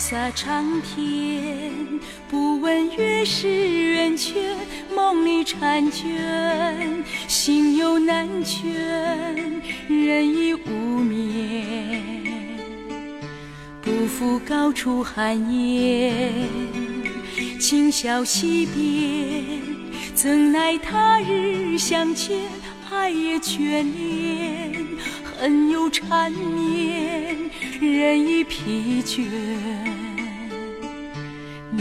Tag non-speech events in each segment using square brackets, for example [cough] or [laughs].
洒长天，不问月是圆缺，梦里婵娟，心有难全，人已无眠。不负高处寒烟，今宵惜别，怎奈他日相见，爱也眷恋，恨又缠绵。人已疲倦，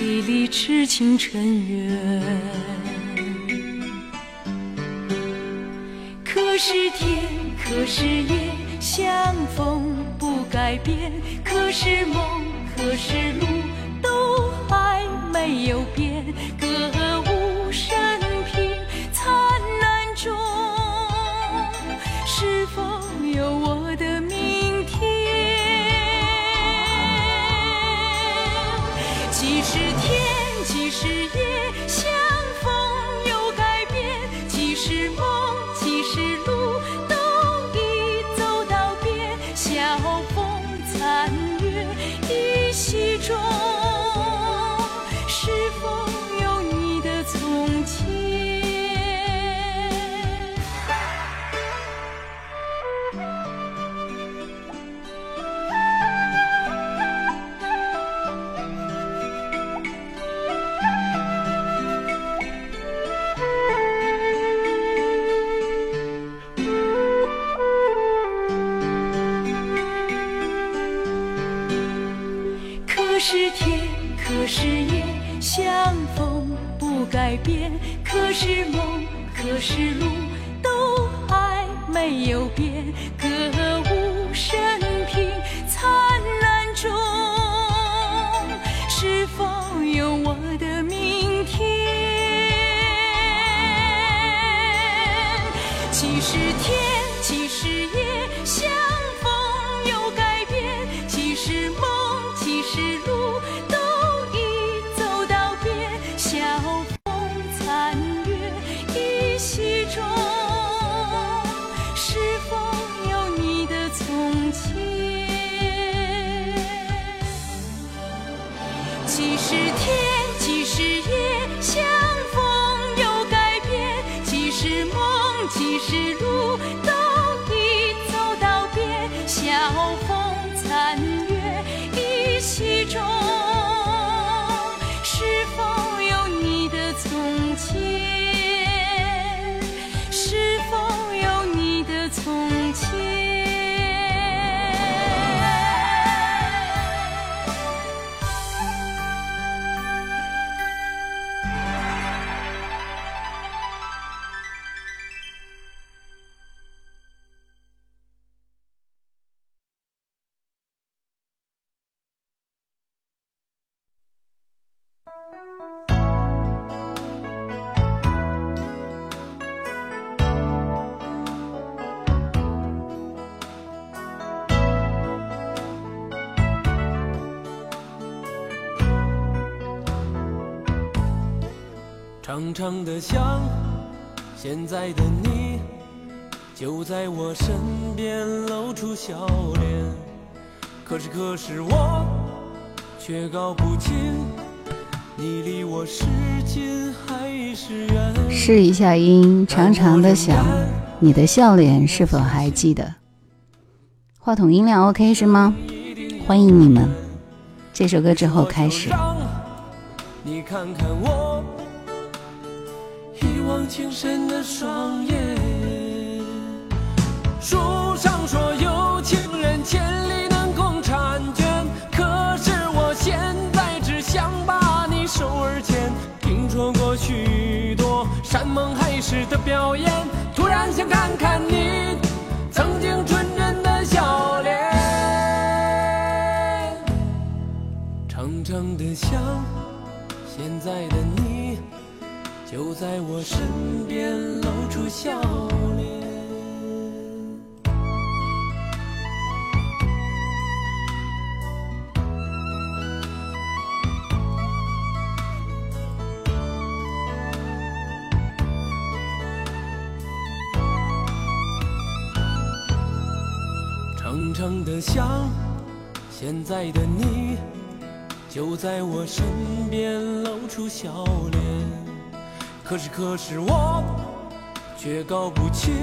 美丽痴情尘缘。可是天，可是夜，相逢不改变。可是梦，可是路，都还没有变。长长的想，现在的你就在我身边，露出笑脸。可是可是我却搞不清，你离我是近还是远。试一下音，长长的想，你的笑脸是否还记得？话筒音量 OK 是吗？欢迎你们。这首歌之后开始。你看看我一往情深的双眼，书上说有情人千里能共婵娟，可是我现在只想把你手儿牵。听说过许多山盟海誓的表演，突然想看看你曾经纯真的笑脸。长长的想，现在的你就在我身边，露出笑脸。长长的想，现在的你就在我身边露出笑脸。可是可是我却搞不清，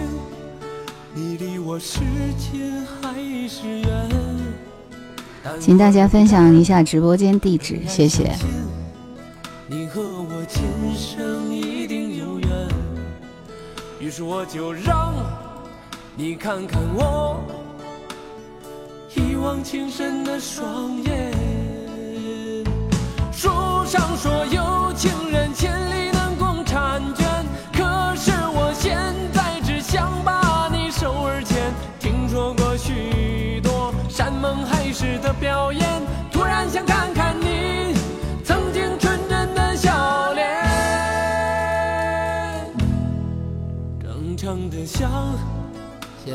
你离我是近还是远。请大家分享一下直播间地址，谢谢。你和我今生一定有缘，于是我就让你看看我一往情深的双眼。书上说有情人千里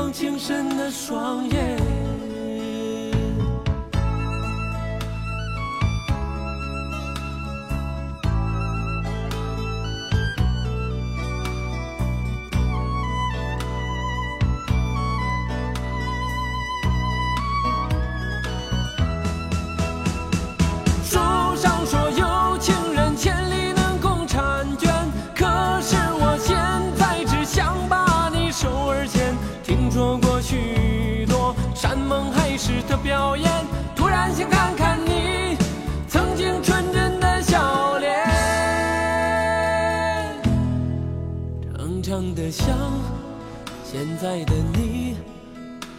一往情深的双眼。的像现在的你，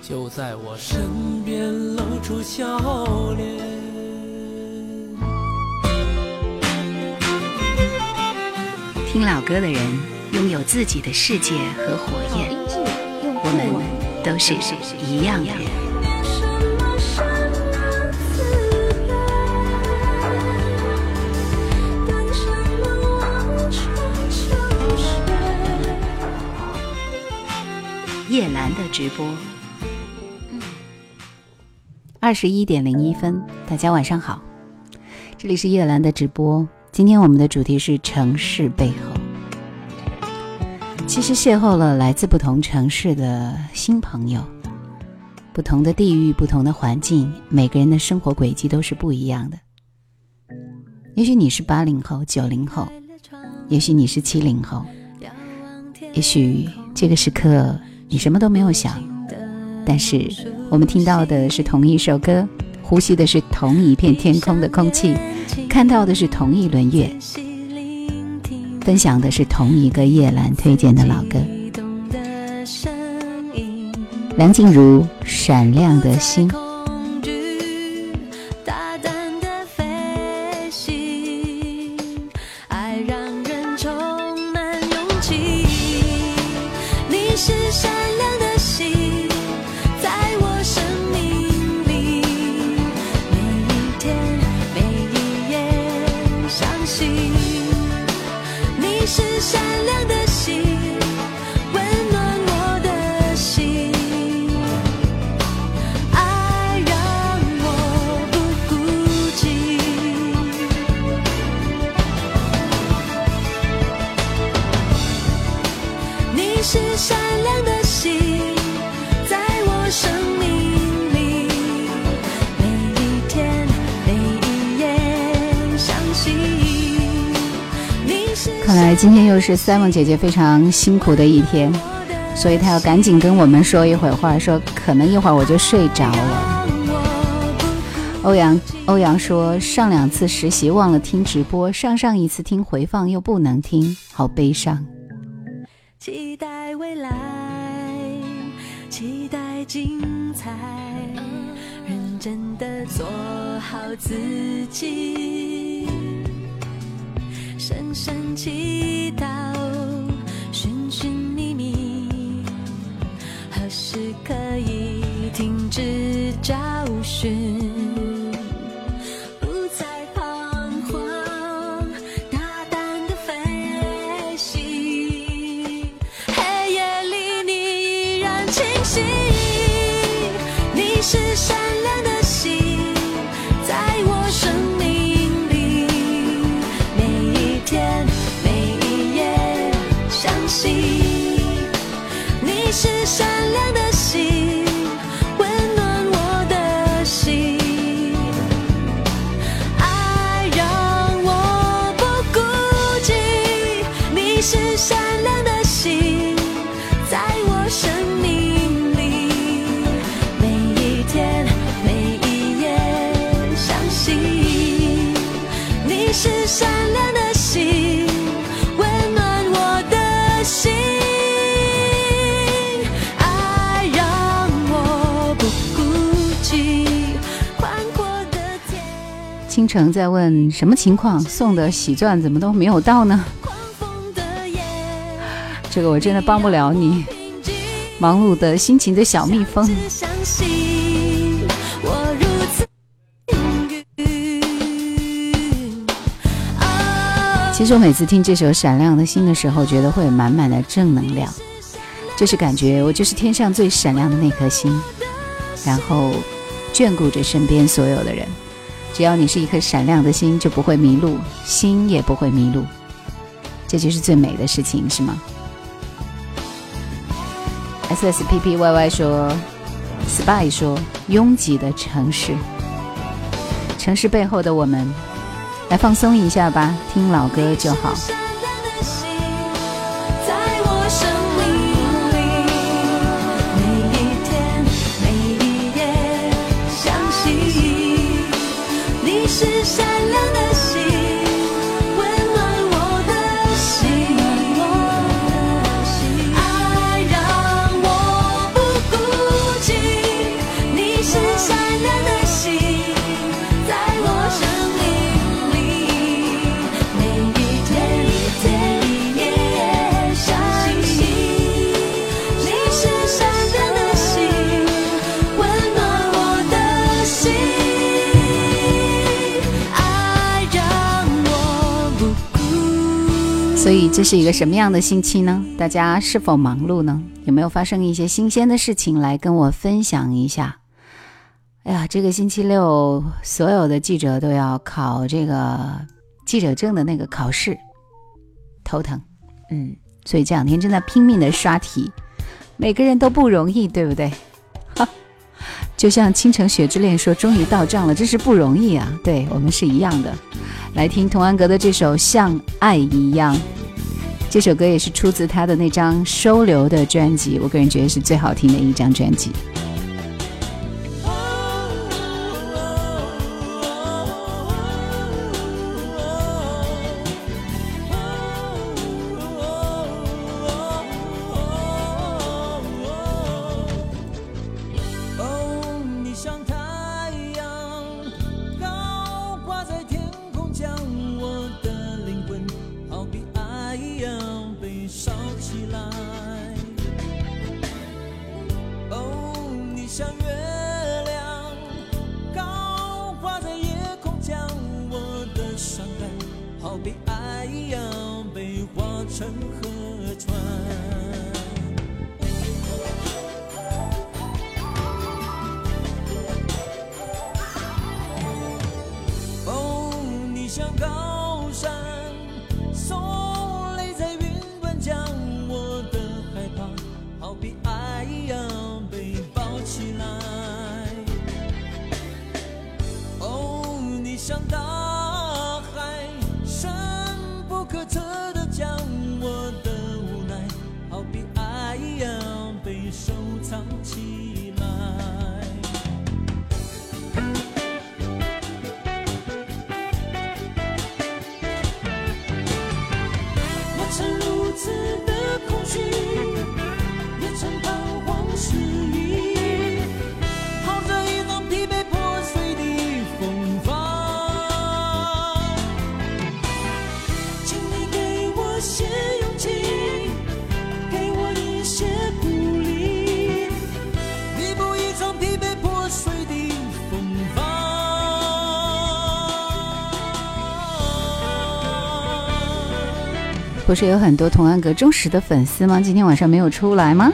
就在我身边露出笑脸。听老歌的人拥有自己的世界和火焰，我们都是一样的人。叶兰的直播，二十一点零一分，大家晚上好，这里是叶兰的直播。今天我们的主题是城市背后。其实邂逅了来自不同城市的新朋友，不同的地域、不同的环境，每个人的生活轨迹都是不一样的。也许你是八零后、九零后，也许你是七零后，也许这个时刻你什么都没有想，但是我们听到的是同一首歌，呼吸的是同一片天空的空气。看到的是同一轮月，分享的是同一个叶兰推荐的老歌。梁静茹《闪亮的星》。是 Simon 姐姐非常辛苦的一天，所以她要赶紧跟我们说一会儿话，说可能一会儿我就睡着了。欧阳欧阳说上两次实习忘了听直播，上上一次听回放又不能听，好悲伤。期待未来，期待精彩，认真的做好自己，深深祈祷，寻寻觅觅，何时可以停止找寻？城在问什么情况？送的喜钻怎么都没有到呢？这个我真的帮不了你。忙碌的心情的小蜜蜂。其实我每次听这首《闪亮的心》的时候，觉得会有满满的正能量，就是感觉我就是天上最闪亮的那颗星，然后眷顾着身边所有的人。只要你是一颗闪亮的心，就不会迷路，心也不会迷路，这就是最美的事情，是吗？S S P P Y Y 说，Spy 说，拥挤的城市，城市背后的我们，来放松一下吧，听老歌就好。是善良的心。所以这是一个什么样的星期呢？大家是否忙碌呢？有没有发生一些新鲜的事情来跟我分享一下？哎呀，这个星期六所有的记者都要考这个记者证的那个考试，头疼。嗯，所以这两天正在拼命的刷题，每个人都不容易，对不对？就像倾城雪之恋说，终于到账了，真是不容易啊。对我们是一样的。来听童安格的这首《像爱一样》。这首歌也是出自他的那张《收留》的专辑，我个人觉得是最好听的一张专辑。不是有很多童安格忠实的粉丝吗？今天晚上没有出来吗？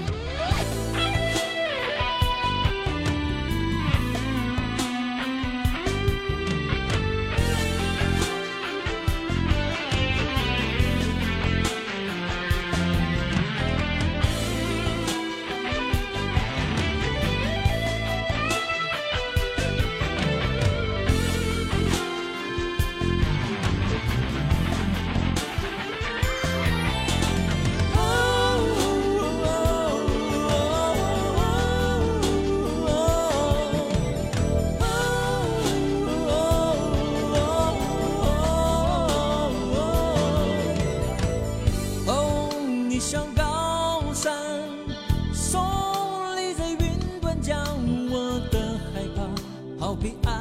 be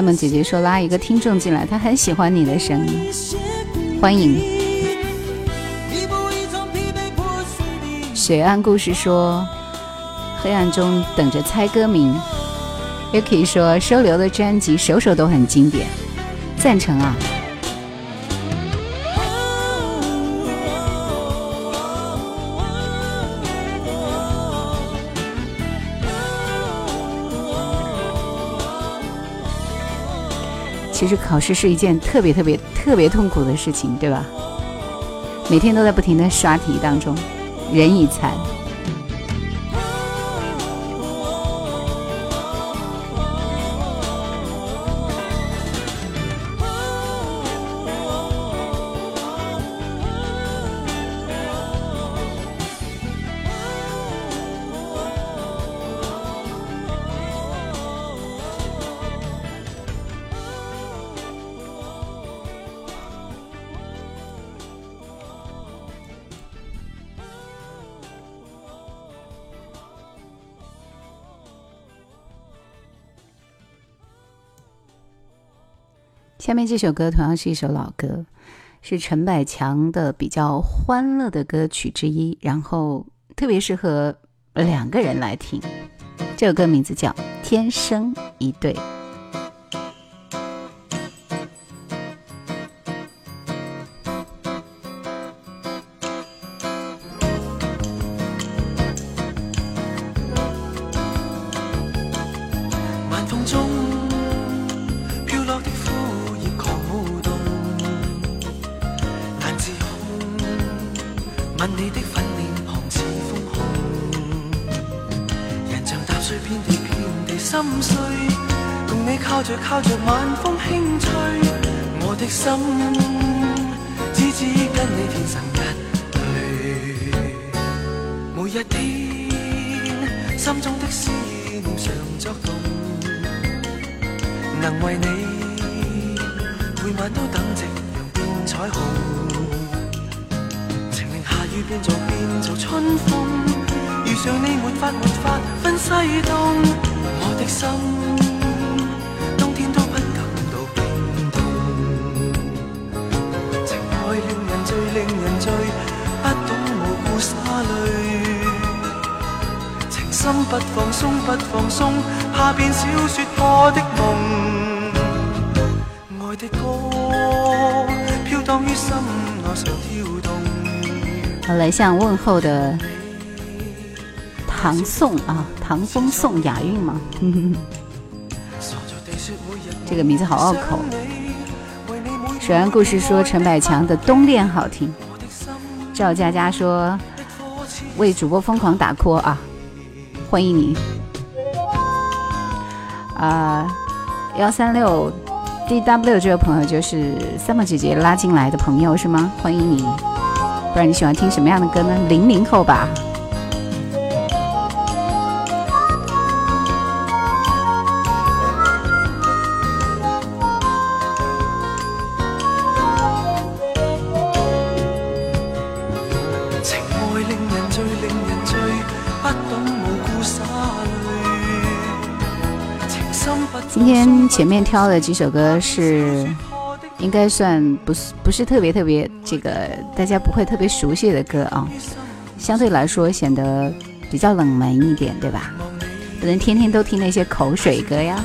赛梦姐姐说拉一个听众进来，她很喜欢你的声音，欢迎。水岸故事说，黑暗中等着猜歌名。”Yuki 说收留的专辑首首都很经典，赞成啊。其实考试是一件特别特别特别痛苦的事情，对吧？每天都在不停的刷题当中，人已残。下面这首歌同样是一首老歌，是陈百强的比较欢乐的歌曲之一，然后特别适合两个人来听。这首歌名字叫《天生一对》。心，只知跟你天生一对。每一天，心中的思念常作动，能为你每晚都等夕阳变彩虹。情令下雨变做变做春风，遇上你没法没法分西东。好来向问候的唐宋啊，唐风宋雅韵吗？[laughs] 这个名字好拗口。水岸故事说陈百强的《冬恋》好听。赵佳佳说为主播疯狂打 call 啊，欢迎你。啊，幺三六 D W 这位朋友就是 Summer 姐姐拉进来的朋友是吗？欢迎你，不然你喜欢听什么样的歌呢？零零后吧。前面挑的几首歌是，应该算不是不是特别特别这个大家不会特别熟悉的歌啊，相对来说显得比较冷门一点，对吧？不能天天都听那些口水歌呀。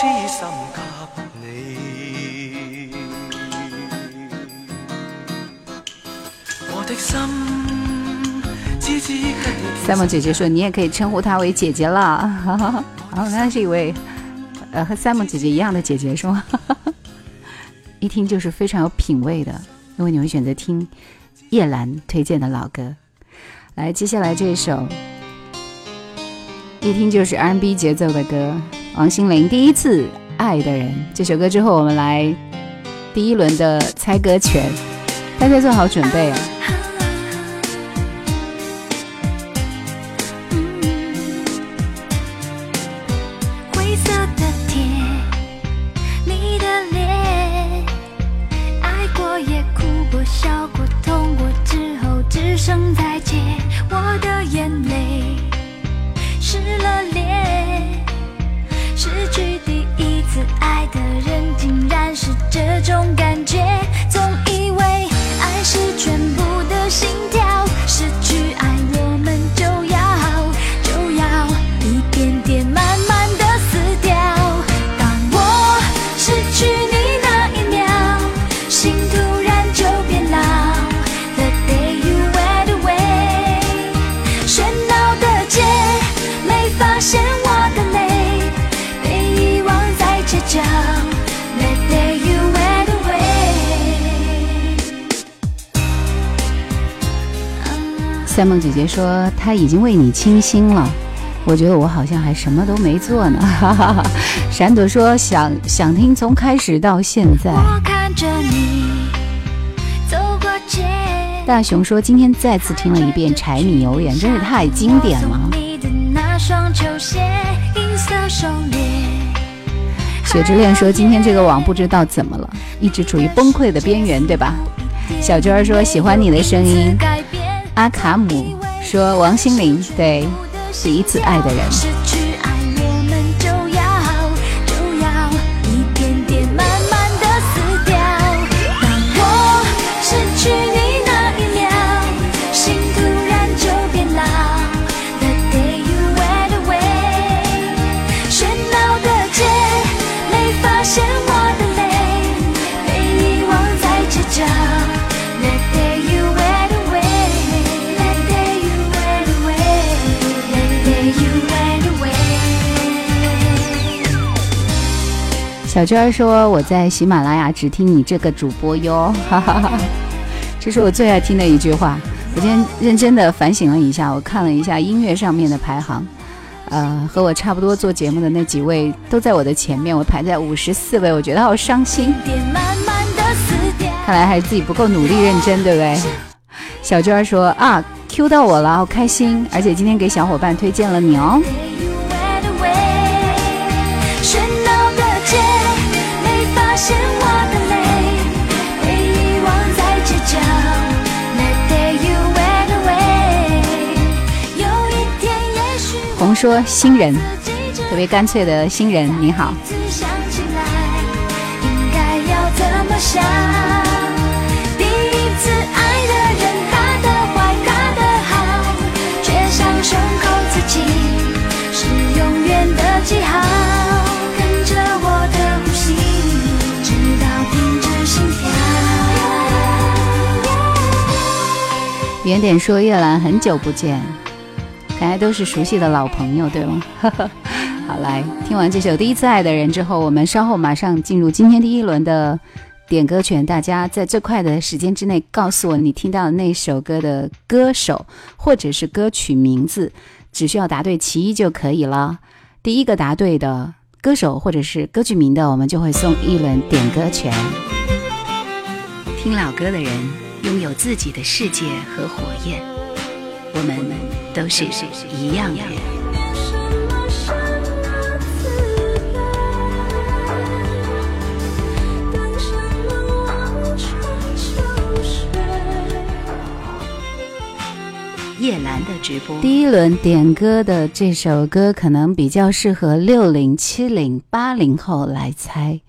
你。我的心只知跟你赛梦姐姐说：“你也可以称呼她为姐姐了。[laughs] ”哦，那是一位呃和赛梦姐姐一样的姐姐是吗？[laughs] 一听就是非常有品味的，因为你会选择听叶兰推荐的老歌。来，接下来这首一听就是 R&B 节奏的歌，王心凌《第一次爱的人》这首歌之后，我们来第一轮的猜歌权，大家做好准备啊！赛梦姐姐说她已经为你倾心了，我觉得我好像还什么都没做呢。哈哈哈。闪朵说想想听从开始到现在。大熊说今天再次听了一遍《柴米油盐》，真是太经典了。你的那双球鞋，银色手。雪之恋说今天这个网不知道怎么了，一直处于崩溃的边缘，对吧？小娟说喜欢你的声音。阿卡姆说王心凌对第一次爱的人。小娟儿说我在喜马拉雅只听你这个主播哟，哈哈哈。这是我最爱听的一句话。我今天认真的反省了一下，我看了一下音乐上面的排行，呃，和我差不多做节目的那几位都在我的前面，我排在五十四位，我觉得好伤心。看来还是自己不够努力认真，对不对？小娟儿说啊，Q 到我了，好开心，而且今天给小伙伴推荐了你哦。红说新人，特别干脆的新人，你好。自想起来，应该要怎么想？第一次爱的人，他的坏，他的好，却像胸口刺青，是永远的记号。跟着我的呼吸，直到停止心跳。原点说叶兰很久不见，大家都是熟悉的老朋友，对吗？[laughs] 好，来听完这首《第一次爱的人》之后，我们稍后马上进入今天第一轮的点歌权。大家在最快的时间之内告诉我你听到的那首歌的歌手或者是歌曲名字，只需要答对其一就可以了。第一个答对的歌手或者是歌剧名的，我们就会送一轮点歌权。听老歌的人拥有自己的世界和火焰，我们都是一样的。叶兰的直播，第一轮点歌的这首歌可能比较适合六零、七零、八零后来猜，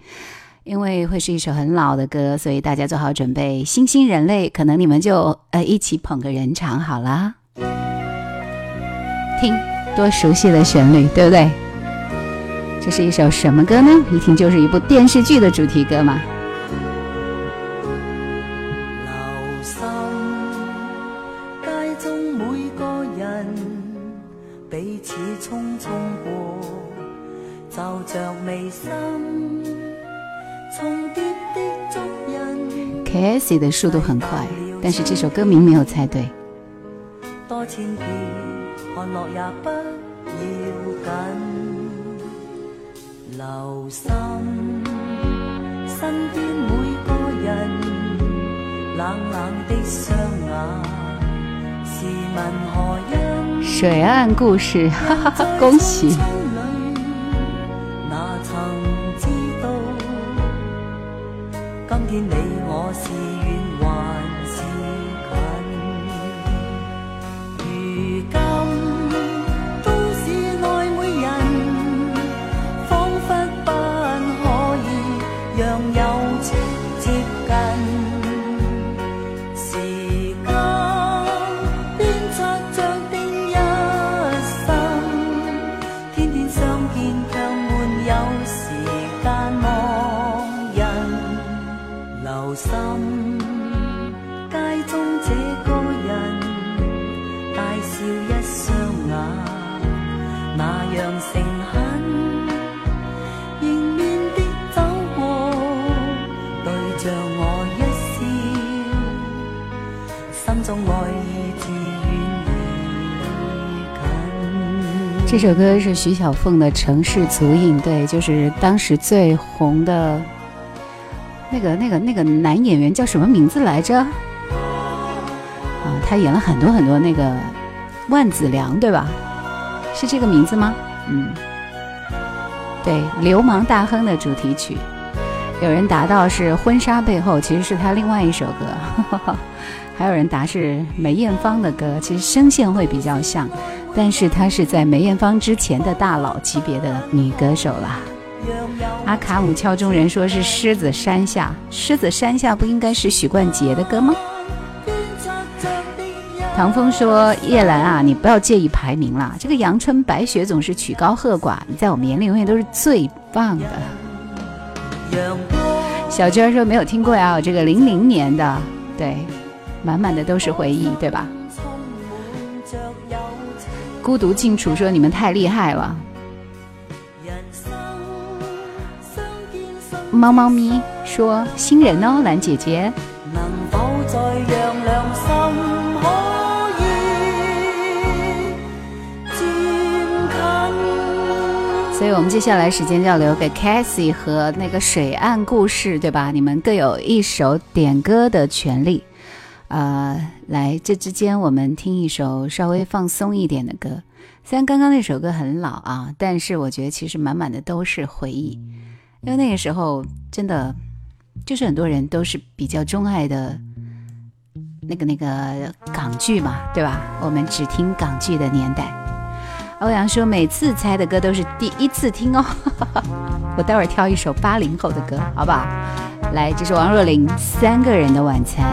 因为会是一首很老的歌，所以大家做好准备。新兴人类，可能你们就呃一起捧个人场好啦。听，多熟悉的旋律，对不对？这是一首什么歌呢？一听就是一部电视剧的主题歌嘛。留心街中每个人彼此匆匆眉心重叠的速度很快，但是这首歌名没有猜对。多千遍看落也不要紧。留心身边每个人冷冷的双眼，试问何因？[laughs] 水岸故事，哈哈哈！恭喜。哪曾知道，今天你我是这首歌是徐小凤的《城市足印》，对，就是当时最红的那个、那个、那个男演员叫什么名字来着？啊，他演了很多很多那个万梓良，对吧？是这个名字吗？嗯，对，《流氓大亨》的主题曲。有人答到是《婚纱背后》，其实是他另外一首歌。[laughs] 还有人答是梅艳芳的歌，其实声线会比较像，但是她是在梅艳芳之前的大佬级别的女歌手啦。阿卡姆敲钟人说是《狮子山下》，《狮子山下》不应该是许冠杰的歌吗？唐风说：“叶兰啊，你不要介意排名啦，这个阳春白雪总是曲高和寡，你在我们眼里永远都是最棒的。”小娟说没有听过呀，这个零零年的，对，满满的都是回忆，对吧？孤独静处说你们太厉害了。猫猫咪说新人哦，兰姐姐。所以我们接下来时间就要留给 Cassie 和那个水岸故事，对吧？你们各有一首点歌的权利。呃，来，这之间我们听一首稍微放松一点的歌。虽然刚刚那首歌很老啊，但是我觉得其实满满的都是回忆，因为那个时候真的就是很多人都是比较钟爱的那个那个港剧嘛，对吧？我们只听港剧的年代。欧阳说每次猜的歌都是第一次听哦，[laughs] 我待会儿挑一首八零后的歌，好不好？来，这是王若琳《三个人的晚餐》。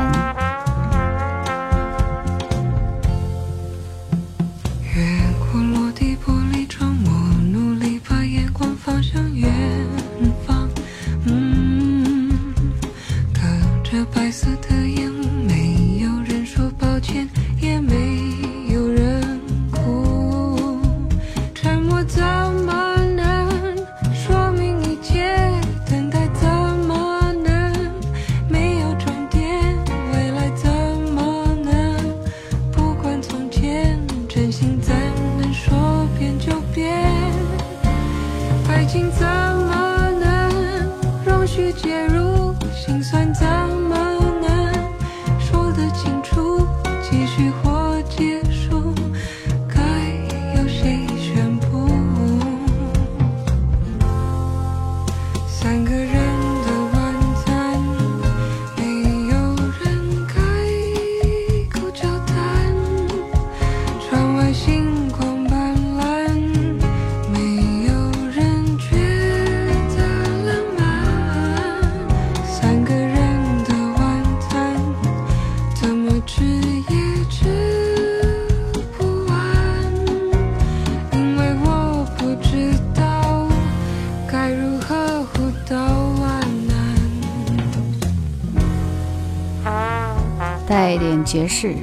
爵士，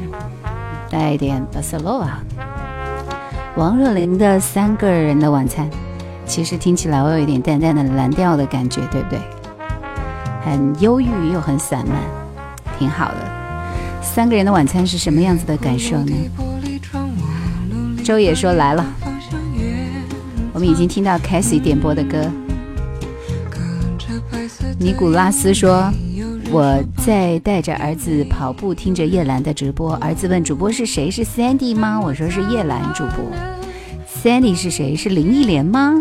带一点巴塞罗瓦。王若琳的《三个人的晚餐》，其实听起来我有一点淡淡的蓝调的感觉，对不对？很忧郁又很散漫，挺好的。三个人的晚餐是什么样子的感受呢？周野说来了，我们已经听到 c a s i e 点播的歌。尼古拉斯说。我在带着儿子跑步，听着叶兰的直播。儿子问主播是谁？是 Sandy 吗？我说是叶兰主播。Sandy 是谁？是林忆莲吗？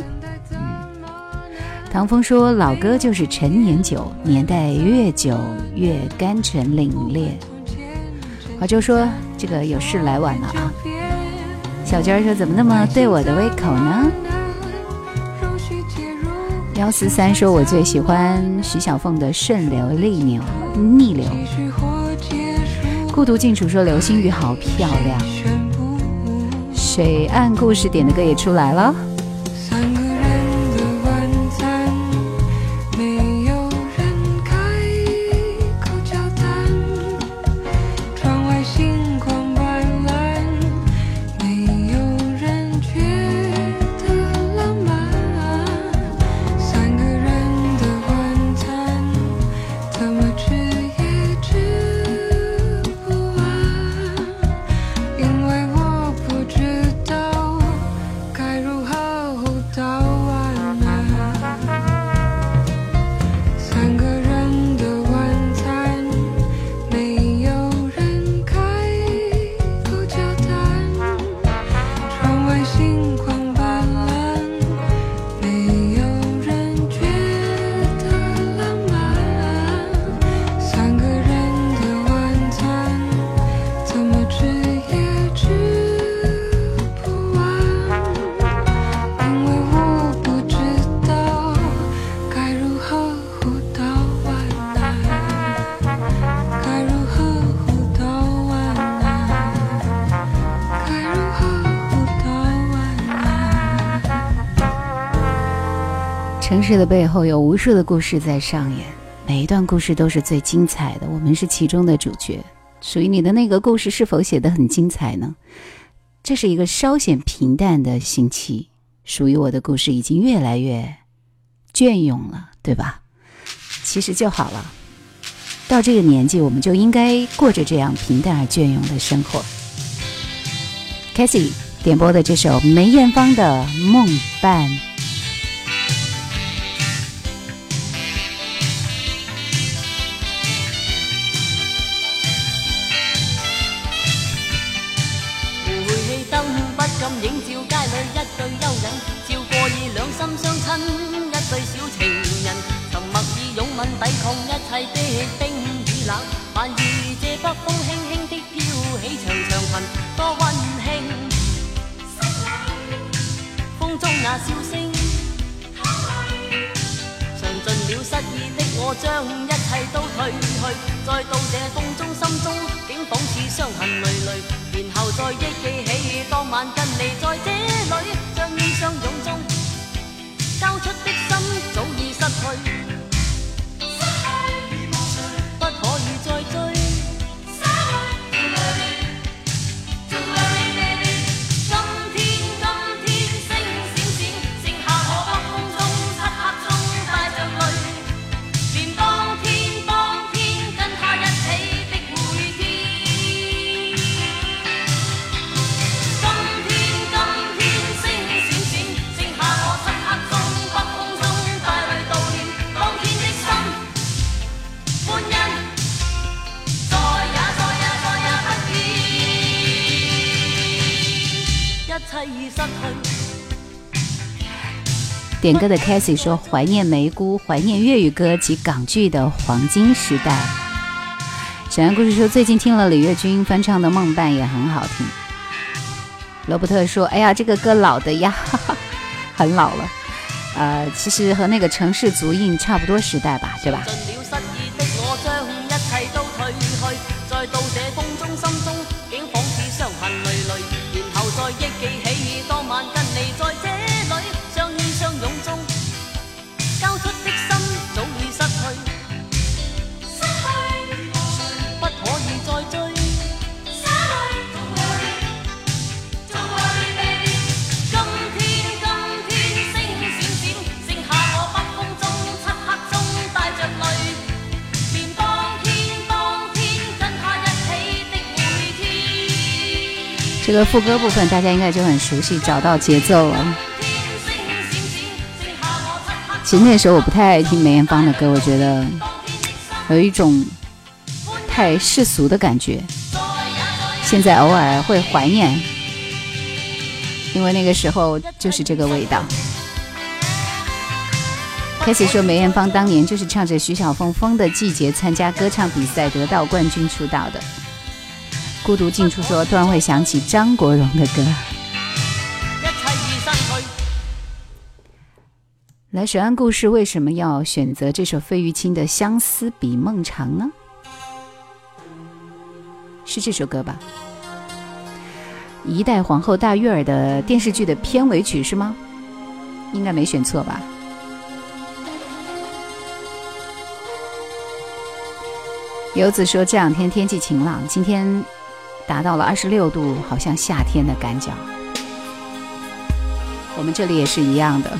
嗯。唐风说老歌就是陈年酒，年代越久越甘醇凛冽。华州说这个有事来晚了啊。小娟说怎么那么对我的胃口呢？幺四三说：“我最喜欢徐小凤的《顺流逆流》，逆流。”孤独静处说：“流星雨好漂亮。”水岸故事点的歌也出来了。的背后有无数的故事在上演，每一段故事都是最精彩的。我们是其中的主角。属于你的那个故事是否写得很精彩呢？这是一个稍显平淡的星期。属于我的故事已经越来越隽永了，对吧？其实就好了。到这个年纪，我们就应该过着这样平淡而隽永的生活。k a s i e 点播的这首梅艳芳的《梦伴》。相親一對小情人，沉默以擁吻抵抗一切的冰与冷，反而这北风轻轻的飘起长长裙，多温馨。风中那笑声，尝尽了失意的我，将一切都褪去。再到这风中，心中竟仿似伤痕累累，然后再忆记起当晚跟你在这里，将衣相拥交出的点歌的 c a s i e 说：“怀念梅姑，怀念粤语歌及港剧的黄金时代。”小杨故事说：“最近听了李月君翻唱的《梦伴》也很好听。”罗伯特说：“哎呀，这个歌老的呀，[laughs] 很老了。呃，其实和那个城市足印差不多时代吧，对吧？”这个副歌部分大家应该就很熟悉，找到节奏了。其实那时候我不太爱听梅艳芳的歌，我觉得有一种太世俗的感觉。现在偶尔会怀念，因为那个时候就是这个味道。开始说梅艳芳当年就是唱着徐小凤《风的季节》参加歌唱比赛得到冠军出道的。孤独进出说突然会想起张国荣的歌。来水岸故事为什么要选择这首费玉清的《相思比梦长》呢？是这首歌吧？一代皇后大玉儿的电视剧的片尾曲是吗？应该没选错吧？游子说这两天天气晴朗，今天达到了二十六度，好像夏天的感觉。我们这里也是一样的。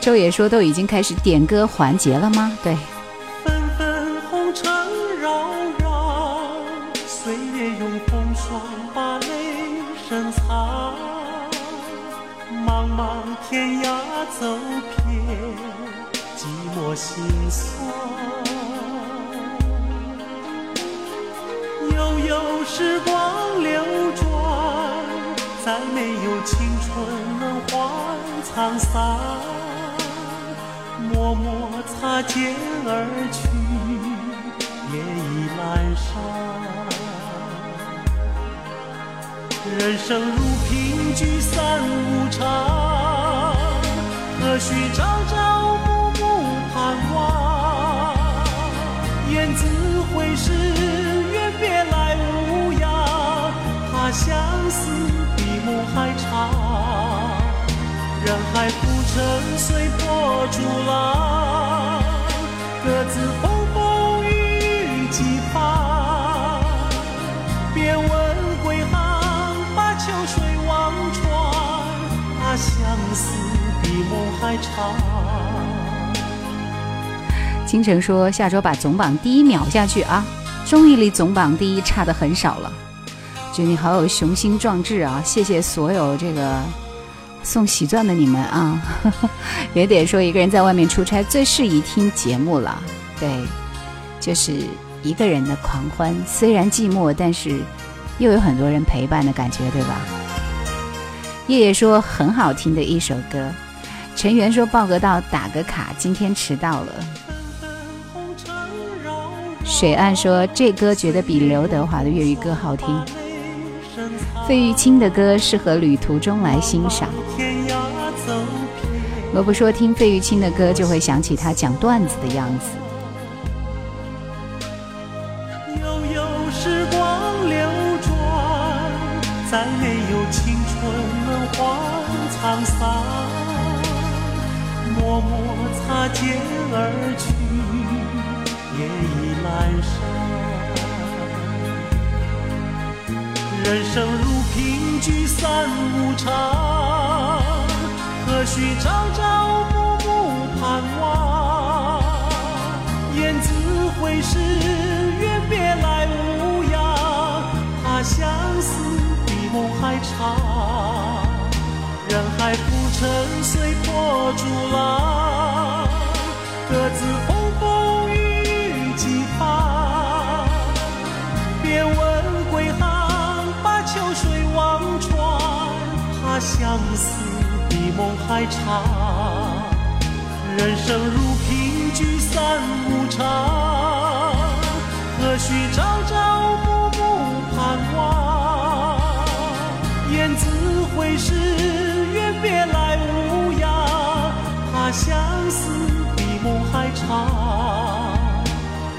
周也说都已经开始点歌环节了吗？对。纷纷红尘扰扰，岁月用风霜把泪深藏。茫茫天涯走遍，寂寞心酸。有时光流转，再没有青春能换沧桑。默默擦肩而去，夜已阑珊。人生如萍，聚散无常，何须朝朝相思比梦还长。人海浮沉，随波逐浪，各自风风雨雨几番。别问归航，把秋水望穿，怕相思比梦还长。倾城说：“下周把总榜第一秒下去啊！”综艺里总榜第一差的很少了，觉得你好有雄心壮志啊！谢谢所有这个送喜钻的你们啊！[laughs] 也得说一个人在外面出差最适宜听节目了，对，就是一个人的狂欢，虽然寂寞，但是又有很多人陪伴的感觉，对吧？叶叶说很好听的一首歌，陈元说报个到打个卡，今天迟到了。水岸说这歌觉得比刘德华的粤语歌好听。费玉清的歌适合旅途中来欣赏。萝卜说听费玉清的歌就会想起他讲段子的样子。悠悠时光流转，再没有青春能换沧桑。默默擦肩而去，夜已。阑珊，人生如萍，聚散无常，何须朝朝暮暮盼望？雁字回时，愿别来无恙，怕相思比梦还长。人海浮沉，随波逐浪，各自风风。雨雨几番相思比梦还长。人生如萍，聚散无常，何须朝朝暮暮盼望？雁字回时，愿别来无恙，怕相思比梦还长。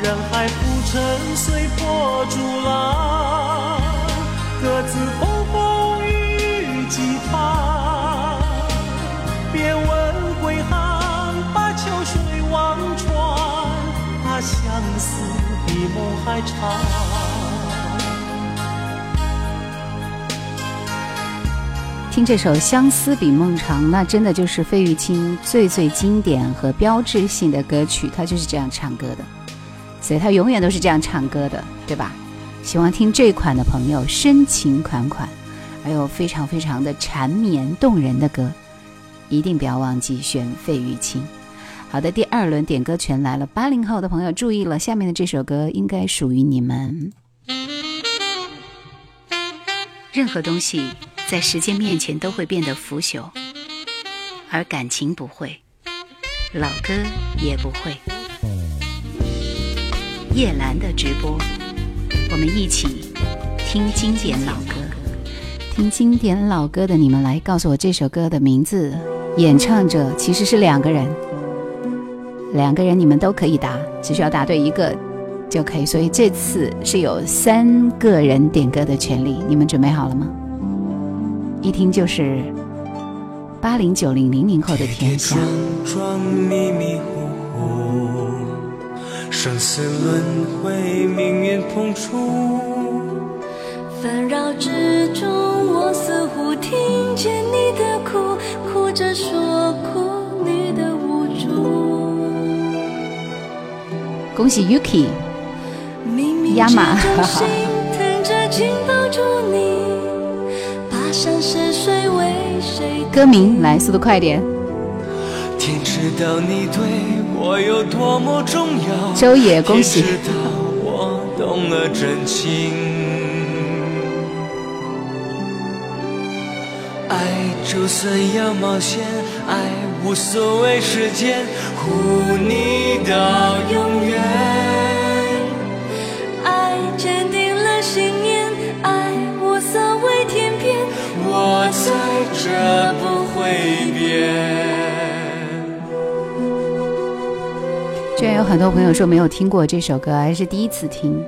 人海浮沉，随波逐浪，各自梦还长。听这首《相思比梦长》，那真的就是费玉清最最经典和标志性的歌曲，他就是这样唱歌的。所以他永远都是这样唱歌的，对吧？喜欢听这款的朋友，深情款款，还有非常非常的缠绵动人的歌，一定不要忘记选费玉清。好的，第二轮点歌权来了，八零后的朋友注意了，下面的这首歌应该属于你们。任何东西在时间面前都会变得腐朽，而感情不会，老歌也不会。叶兰的直播。我们一起听经典老歌，听经典老歌的你们来告诉我这首歌的名字，演唱者其实是两个人，两个人你们都可以答，只需要答对一个就可以。所以这次是有三个人点歌的权利，你们准备好了吗？一听就是八零九零零零后的天下。生死轮回，命运碰触，[laughs] 纷扰之中，我似乎听见你的哭，哭着说哭恭喜 Yuki，亚马，哈哈。歌名来，速度快点。天知道你对我有多么重要，周野，恭喜！天知道我懂了真情，爱就算要冒险，爱无所谓时间，护你到永远。爱坚定了信念，爱无所谓天边，我在这不会变。居然有很多朋友说没有听过这首歌，还是第一次听。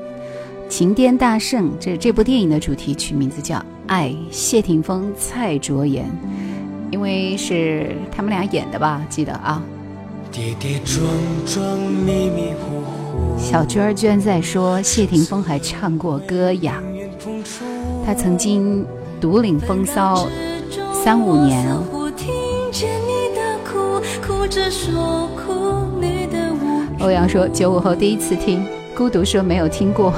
情颠大圣，这这部电影的主题曲，名字叫《爱》，谢霆锋、蔡卓妍，因为是他们俩演的吧？记得啊。跌跌撞撞，迷迷糊糊。小娟儿居然在说谢霆锋还唱过歌呀？他曾经独领风骚三五年哦。欧阳说：“九五后第一次听，孤独说没有听过。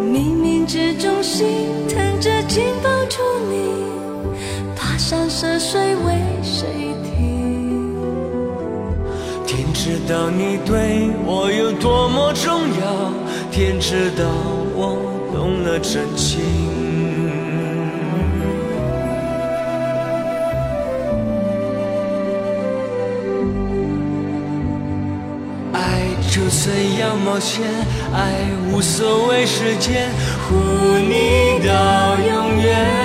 冥冥之中心疼着紧抱住你，涉水为谁听？天知道你对我有多么重要，天知道我懂了真情。”爱就算要冒险，爱无所谓时间，护你到永远。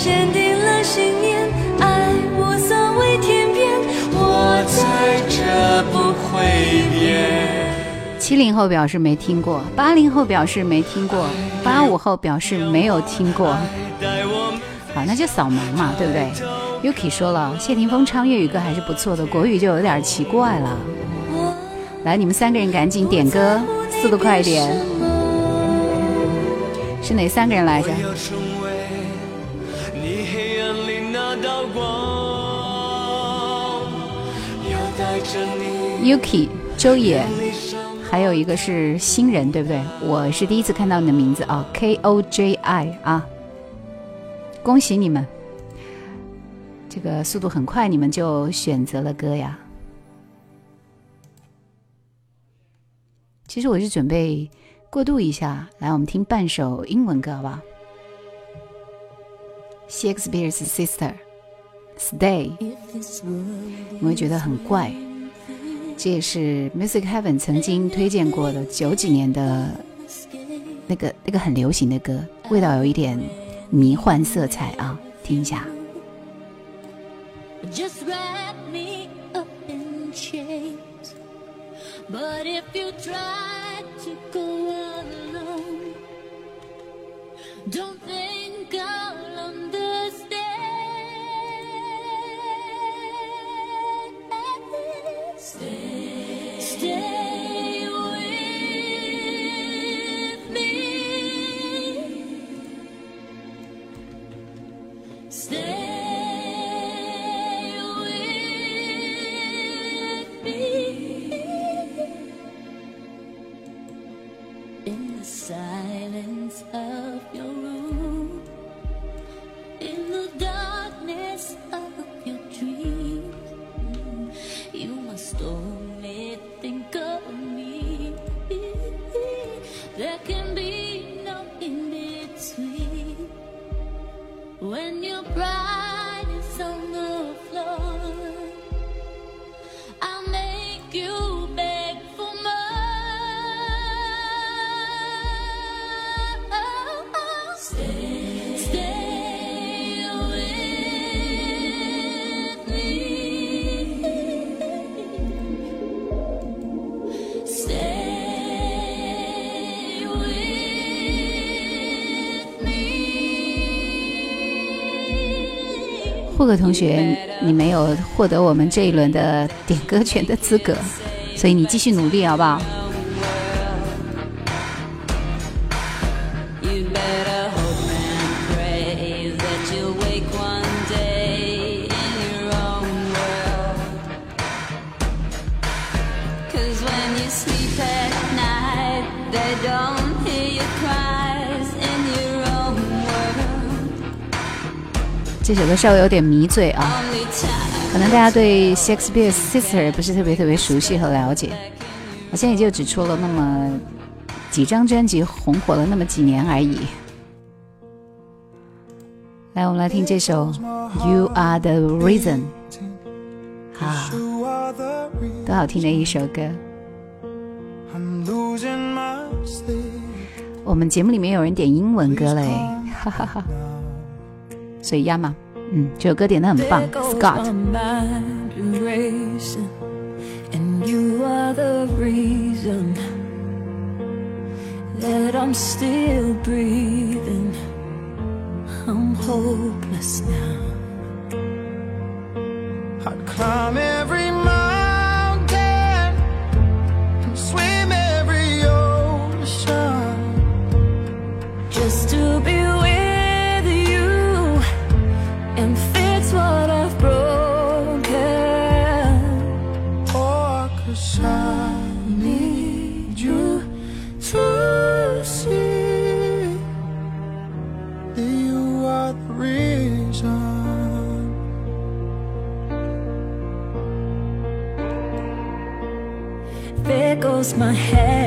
坚定了信念，爱无所谓天边，我在这不会变。七零后表示没听过，八零后表示没听过，八五后表示没有听过。好，那就扫盲嘛，对不对？Yuki 说了，谢霆锋唱粤语歌还是不错的，国语就有点奇怪了。来，你们三个人赶紧点歌，速度快一点。是哪三个人来着？Yuki、周野，还有一个是新人，对不对？我是第一次看到你的名字啊，K O J I 啊，恭喜你们。这个速度很快，你们就选择了歌呀。其实我是准备过渡一下，来，我们听半首英文歌，好不好？Shakespeare's Sister Stay，你会觉得很怪，这也是 Music Heaven 曾经推荐过的九几年的那个那个很流行的歌，味道有一点迷幻色彩啊，听一下。just wrap me up in chains. But if you try to go alone, don't 各位同学，你没有获得我们这一轮的点歌权的资格，所以你继续努力，好不好？这首歌稍微有点迷醉啊，可能大家对 Shakespeare's Sister 不是特别特别熟悉和了解，我现在也就只出了那么几张专辑，红火了那么几年而已。来，我们来听这首 You Are the Reason，啊，多好听的一首歌。我们节目里面有人点英文歌嘞，哈哈哈。所以压嘛，嗯，这首歌点的很棒，Scott。And you are the reason that I'm still breathing. I'm hopeless now. I'd climb every mountain my head.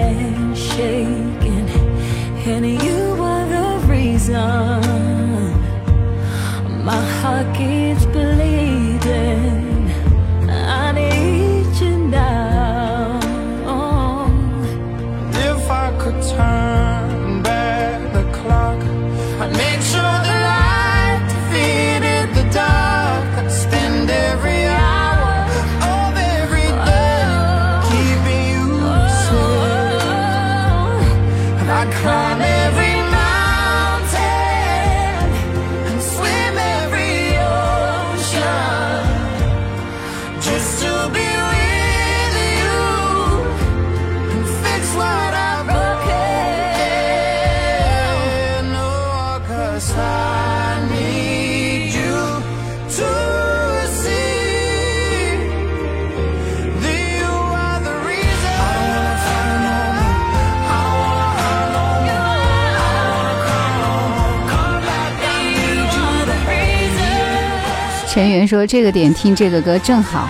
说：“这个点听这个歌正好。”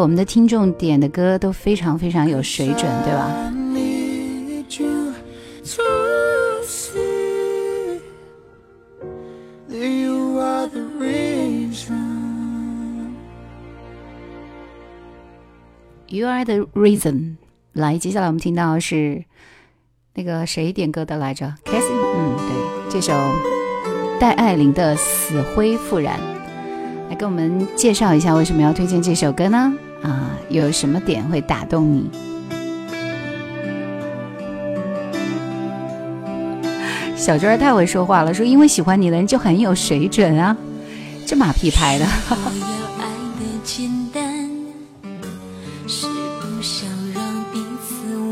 我们的听众点的歌都非常非常有水准，对吧？You are the reason. 来，接下来我们听到是那个谁点歌的来着 c a s s i e 嗯，对，这首戴爱玲的《死灰复燃》，来给我们介绍一下为什么要推荐这首歌呢？啊，有什么点会打动你？小娟太会说话了，说因为喜欢你的人就很有水准啊，这马屁拍的。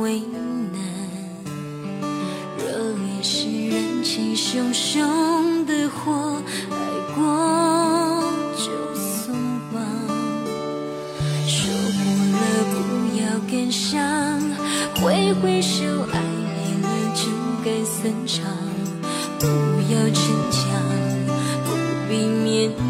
我要挥挥手，爱你了就该散场。不要逞强，不必勉强。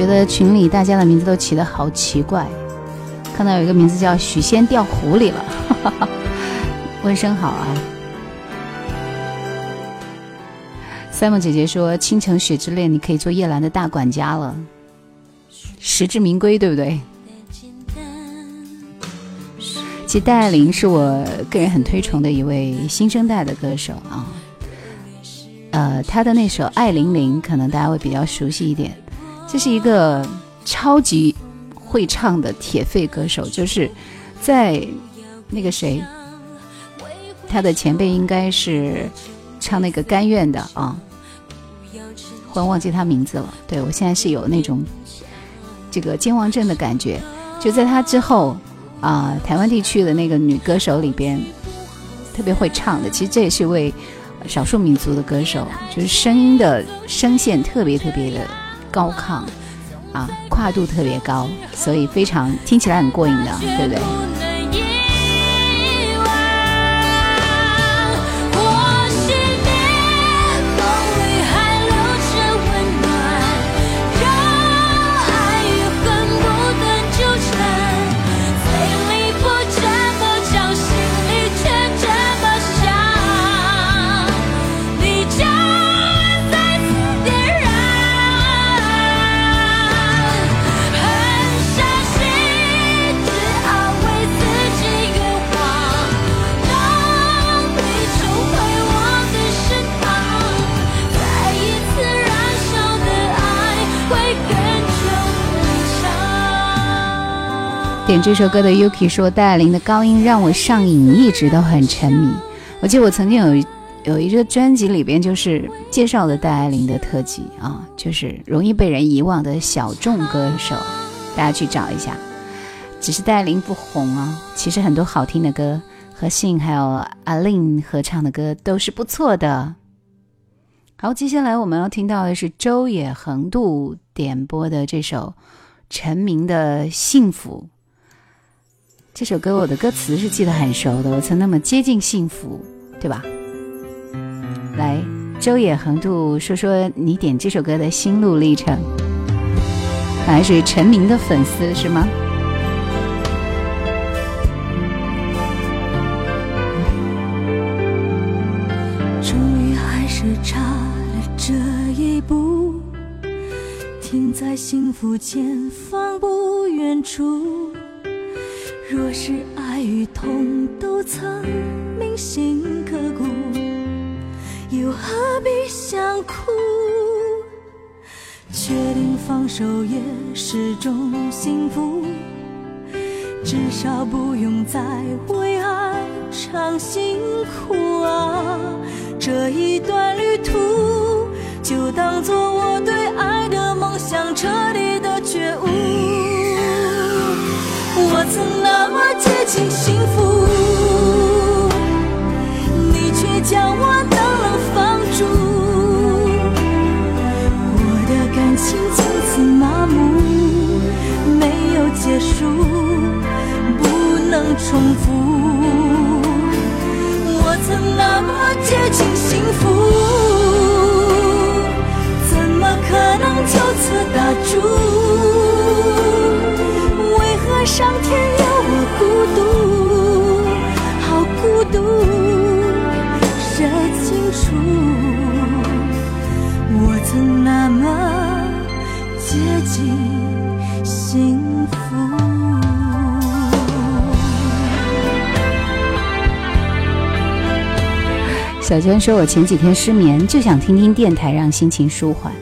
觉得群里大家的名字都起得好奇怪，看到有一个名字叫许仙掉湖里了，[laughs] 问声好啊。三木姐姐说：“倾城雪之恋，你可以做叶兰的大管家了，实至名归，对不对？”其实戴爱玲是我个人很推崇的一位新生代的歌手啊。呃，她的那首《爱玲玲》可能大家会比较熟悉一点。这是一个超级会唱的铁肺歌手，就是在那个谁，他的前辈应该是唱那个《甘愿》的啊。忽然忘记他名字了。对我现在是有那种这个健忘症的感觉。就在他之后啊，台湾地区的那个女歌手里边特别会唱的。其实这也是一位少数民族的歌手，就是声音的声线特别特别的高亢啊，跨度特别高，所以非常听起来很过瘾的，对不对？点这首歌的 Yuki 说：“戴爱玲的高音让我上瘾，一直都很沉迷。我记得我曾经有有一个专辑里边就是介绍的戴爱玲的特辑啊，就是容易被人遗忘的小众歌手，大家去找一下。只是戴爱玲不红啊，其实很多好听的歌，和信还有阿令合唱的歌都是不错的。好，接下来我们要听到的是周野横渡点播的这首陈明的《幸福》。”这首歌我的歌词是记得很熟的，我曾那么接近幸福，对吧？来，周野横渡说说你点这首歌的心路历程，还是陈明的粉丝是吗？终于还是差了这一步，停在幸福前方不远处。若是爱与痛都曾铭心刻骨，又何必想哭？确定放手也是种幸福，至少不用再为爱尝辛苦啊！这一段旅途，就当做我对爱的梦想彻底的觉悟。我曾那么接近幸福，你却将我冷冷放逐。我的感情从此麻木，没有结束，不能重复。我曾那么接近幸福，怎么可能就此打住？小娟说：“我前几天失眠，就想听听电台，让心情舒缓。”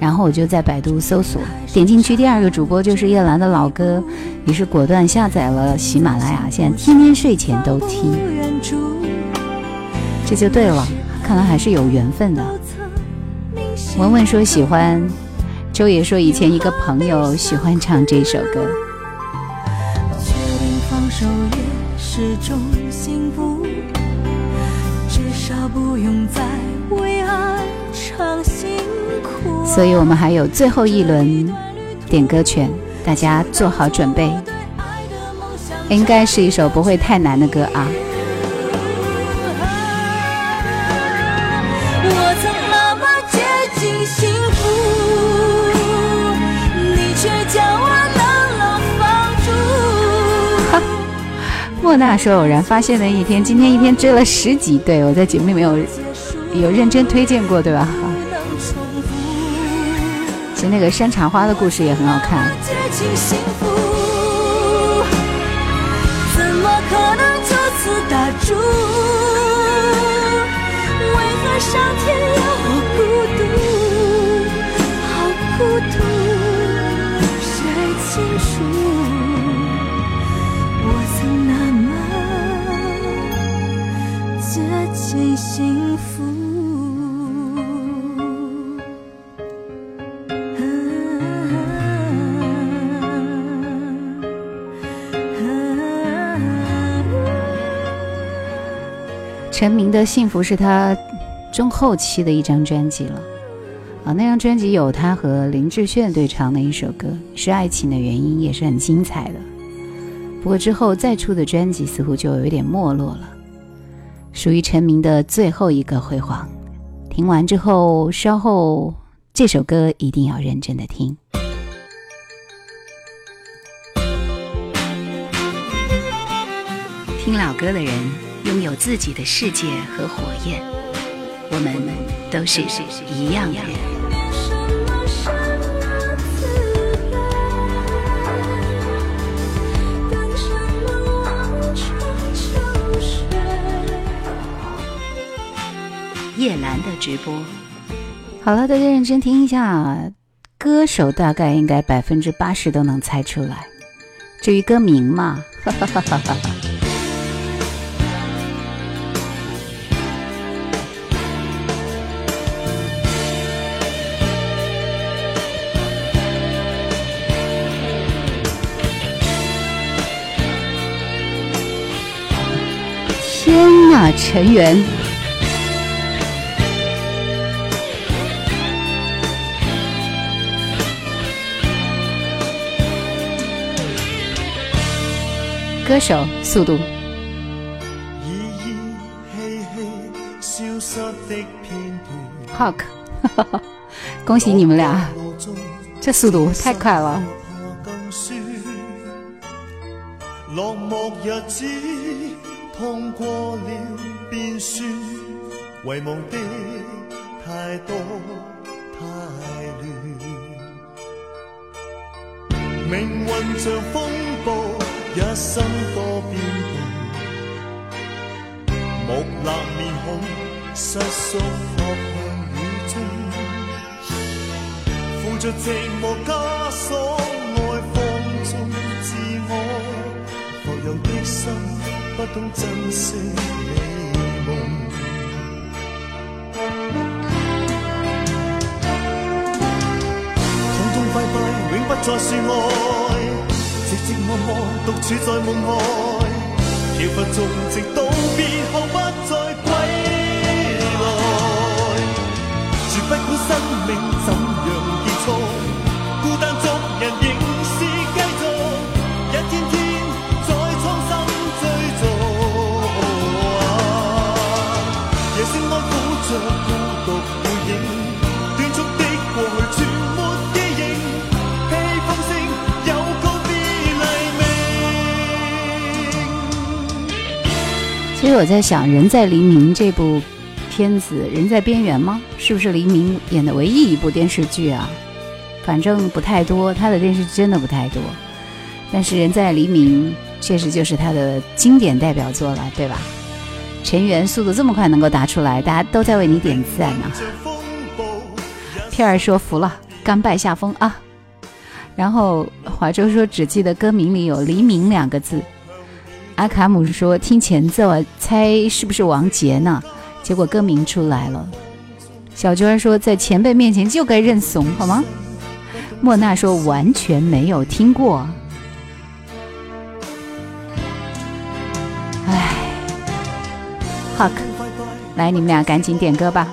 然后我就在百度搜索，点进去第二个主播就是叶兰的老歌，于是果断下载了喜马拉雅，现在天天睡前都听，这就对了，看来还是有缘分的。[laughs] 文文说喜欢，周也说以前一个朋友喜欢唱这首歌。至所以，我们还有最后一轮点歌权，大家做好准备。应该是一首不会太难的歌啊。我曾那么接近幸福，你却叫我。哈，莫娜说偶然发现的一天，今天一天追了十集。对我在节目里面有。有认真推荐过，对吧？其实那个山茶花的故事也很好看。”？上天陈明的幸福是他中后期的一张专辑了啊，那张专辑有他和林志炫对唱的一首歌，是爱情的原因，也是很精彩的。不过之后再出的专辑似乎就有点没落了，属于陈明的最后一个辉煌。听完之后，稍后这首歌一定要认真的听。听老歌的人。拥有自己的世界和火焰，我们都是一样的人。叶兰的直播，好了，大家认真听一下，歌手大概应该百分之八十都能猜出来，至于歌名嘛，哈哈哈哈哈。天呐，成员！歌手，速度。Hawk，[laughs] 恭喜你们俩，这速度太快了。痛过了便算，遗忘的太多太乱。命运像风暴，一生多变动。木讷面孔，失缩扑向雨中，负着寂寞枷锁，爱放纵自我，浮游的心。不懂珍惜美梦，痛痛快快永不再说爱，寂寂寞寞独处在梦外，漂浮中直到别后不再归来，绝不管生命怎样结束，我在想，《人在黎明》这部片子，《人在边缘》吗？是不是黎明演的唯一一部电视剧啊？反正不太多，他的电视剧真的不太多。但是《人在黎明》确实就是他的经典代表作了，对吧？陈元速度这么快能够答出来，大家都在为你点赞呢。片儿说服了，甘拜下风啊。然后华州说只记得歌名里有“黎明”两个字。阿卡姆说听前奏，猜是不是王杰呢？结果歌名出来了。小娟说在前辈面前就该认怂，好吗？莫娜说完全没有听过。Huck，来，你们俩赶紧点歌吧。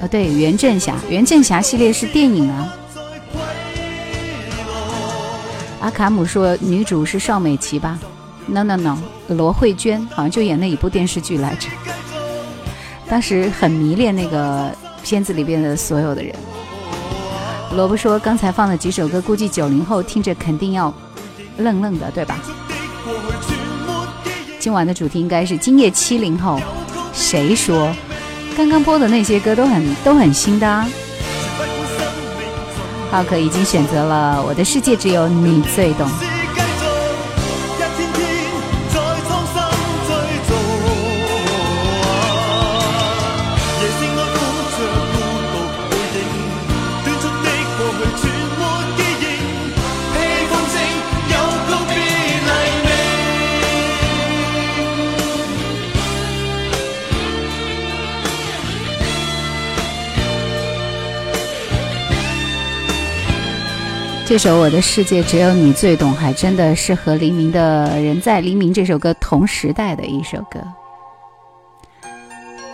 啊，对，袁振侠，袁振侠系列是电影啊。阿卡姆说女主是邵美琪吧？No No No，罗慧娟好像就演那一部电视剧来着。当时很迷恋那个片子里边的所有的人。萝卜说刚才放的几首歌，估计九零后听着肯定要愣愣的，对吧？今晚的主题应该是今夜七零后。谁说？刚刚播的那些歌都很都很新的啊。浩克已经选择了《我的世界只有你最懂》。这首《我的世界只有你最懂》还真的是和黎明的《人在黎明》这首歌同时代的一首歌。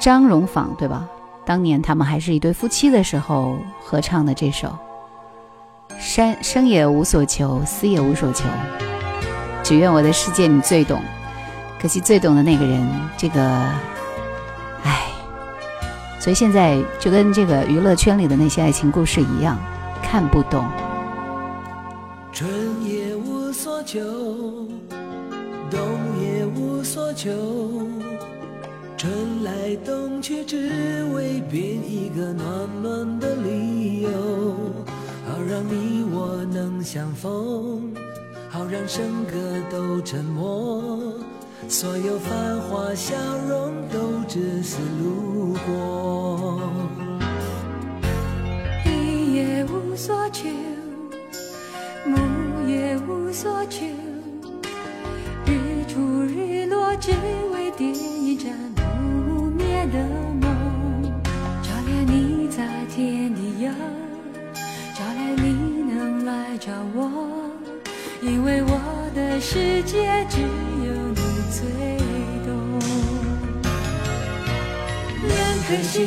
张荣仿对吧？当年他们还是一对夫妻的时候合唱的这首。生生也无所求，死也无所求，只愿我的世界你最懂。可惜最懂的那个人，这个，唉，所以现在就跟这个娱乐圈里的那些爱情故事一样，看不懂。求，冬也无所求，春来冬去，只为编一个暖暖的理由，好让你我能相逢，好让笙歌都沉默，所有繁华笑容都只是路过。你也无所求。木也无所求，日出日落只为点一盏不灭的梦，照亮你在天地游，照亮你能来找我，因为我的世界只有你最懂。两颗心，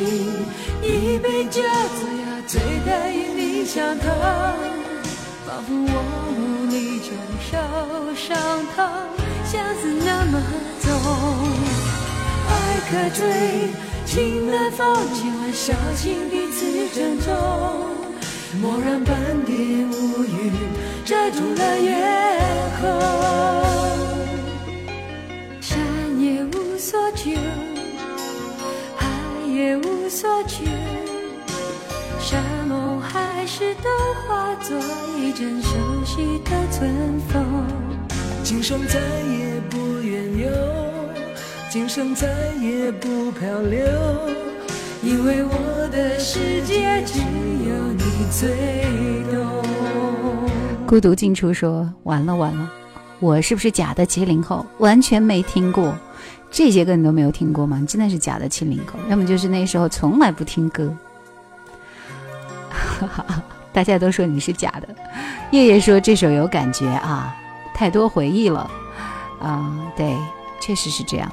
一杯酒，醉呀醉得与你相同。仿佛我一种受伤痛，相思那么重。爱可追，情难放，今晚小心彼此珍重。莫让半点乌云遮住了月空。山也无所求，海也无所求。山盟海誓都化作一阵熟悉的春风。今生再也不远游，今生再也不漂流，因为我的世界只有你最懂。孤独进出说：“完了完了，我是不是假的七零后？完全没听过这些歌，你都没有听过吗？你真的是假的七零后，要么就是那时候从来不听歌。” [laughs] 大家都说你是假的，叶叶说这首有感觉啊，太多回忆了啊，对，确实是这样。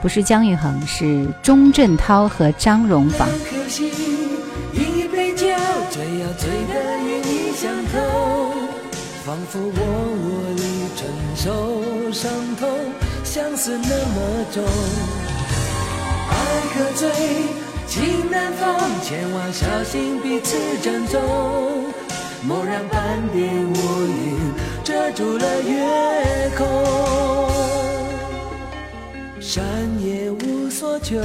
不是姜育恒，是钟镇涛和张荣仿。仿佛我无力承受伤痛，相思那么重。爱可醉，情难放，千万小心彼此珍重。莫让半点乌云遮住了月空。山也无所求，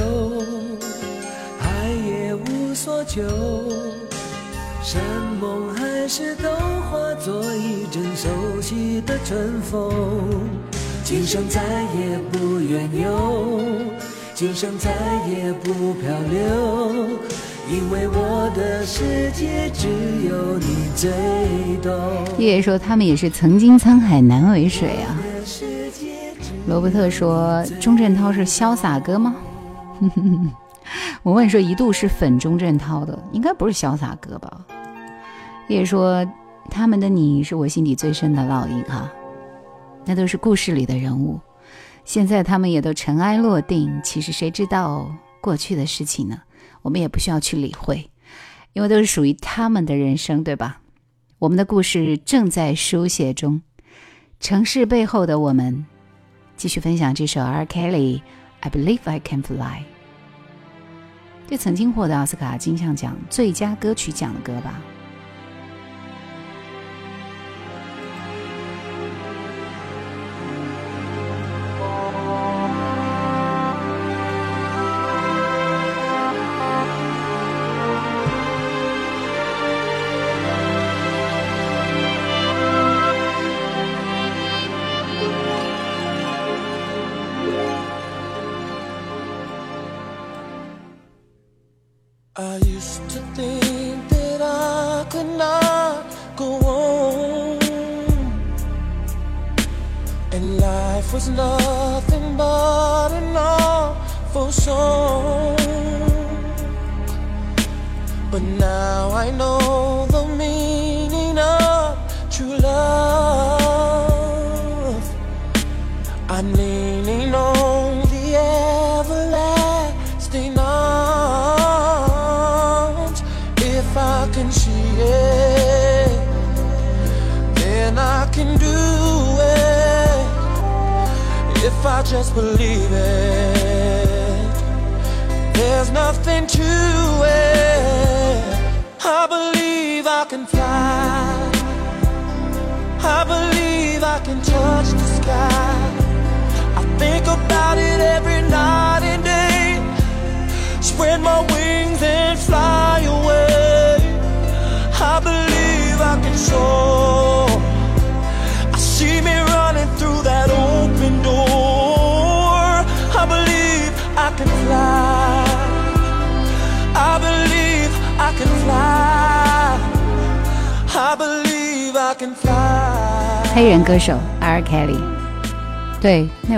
海也无所求，山盟海誓都化作一阵熟悉的春风。今生再也不远游。今生再也不漂流，因为我的世界只有你最懂。爷爷说他们也是曾经沧海难为水啊。罗伯特说钟镇涛是潇洒哥吗？[laughs] 我问说一度是粉钟镇涛的，应该不是潇洒哥吧？爷爷说他们的你是我心底最深的烙印哈，那都是故事里的人物。现在他们也都尘埃落定，其实谁知道过去的事情呢？我们也不需要去理会，因为都是属于他们的人生，对吧？我们的故事正在书写中，城市背后的我们，继续分享这首 R. Kelly I Believe I Can Fly，这曾经获得奥斯卡金像奖最佳歌曲奖的歌吧。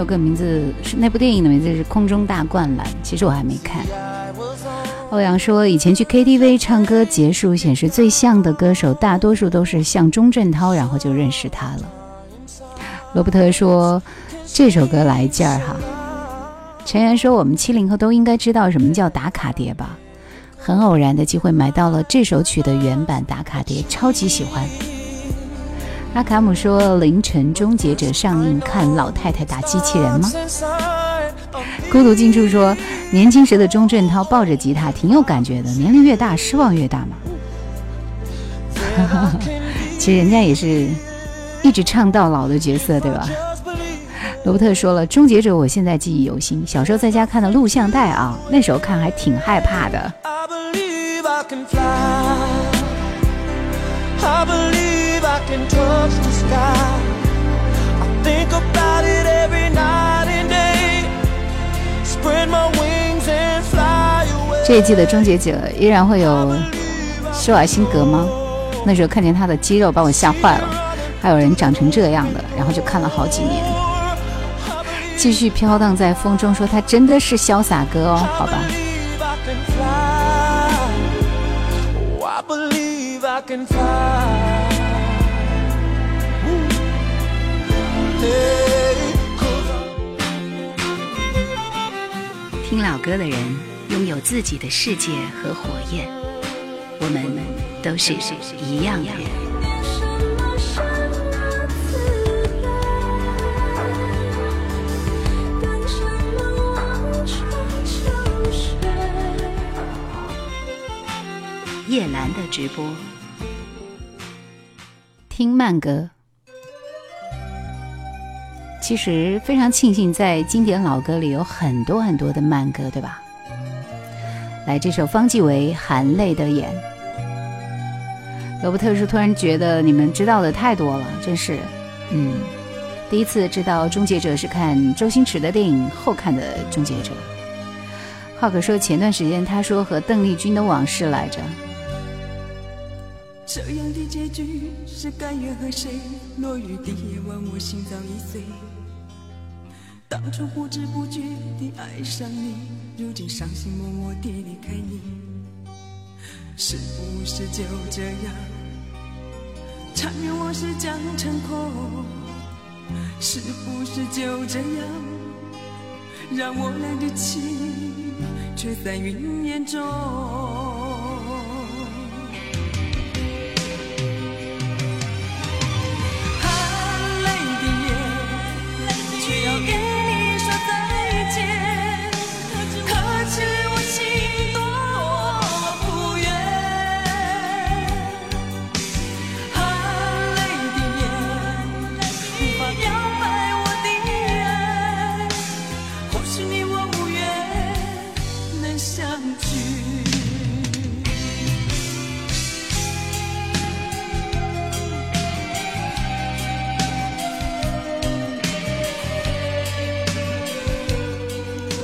对，那首歌名字是那部电影的名字是《空中大灌篮》，其实我还没看。欧阳说，以前去 KTV 唱歌，结束显示最像的歌手，大多数都是像钟镇涛，然后就认识他了。罗伯特说，这首歌来劲儿哈。陈岩说，我们七零后都应该知道什么叫打卡碟吧？很偶然的机会买到了这首曲的原版打卡碟，超级喜欢。阿卡姆说：“凌晨终结者上映，看老太太打机器人吗？”孤独进处说：“年轻时的钟镇涛抱着吉他挺有感觉的，年龄越大失望越大嘛。[laughs] ”其实人家也是一直唱到老的角色，对吧？罗伯特说了，《终结者》我现在记忆犹新，小时候在家看的录像带啊，那时候看还挺害怕的。I believe I can fly. I believe I can touch the sky. I think about it every night and day. Spread my wings and fly away. 这一季的终结者依然会有施瓦辛格吗？那时候看见他的肌肉把我吓坏了，还有人长成这样的，然后就看了好几年。继续飘荡在风中，说他真的是潇洒哥哦，好吧。听老歌的人拥有自己的世界和火焰，我们都是一样的人。什么什么自然，等什么望穿秋水。叶兰的直播，听慢歌。其实非常庆幸，在经典老歌里有很多很多的慢歌，对吧？来，这首方季韦《含泪的眼》。罗伯特是突然觉得你们知道的太多了，真是，嗯，第一次知道《终结者》是看周星驰的电影后看的《终结者》。浩哥说前段时间他说和邓丽君的往事来着。这样的结局是甘愿和谁？落雨的夜晚，我心早已碎。当初不知不觉地爱上你，如今伤心默默地离开你，是不是就这样？缠绵往事将成空，是不是就这样？让我俩的情却在云烟中。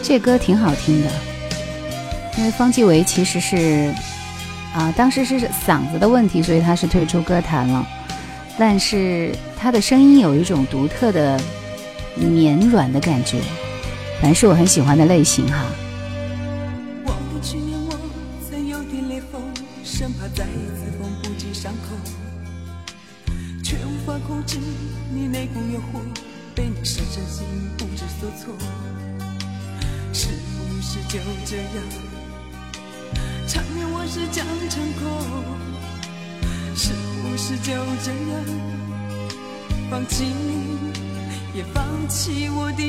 这歌挺好听的，因为方季韦其实是啊，当时是嗓子的问题，所以他是退出歌坛了。但是他的声音有一种独特的绵软的感觉，反正是我很喜欢的类型哈。无法控制你那股诱惑，被你深深吸引，不知所措。是不是就这样，缠绵往事将成空？是不是就这样，放弃你，也放弃我的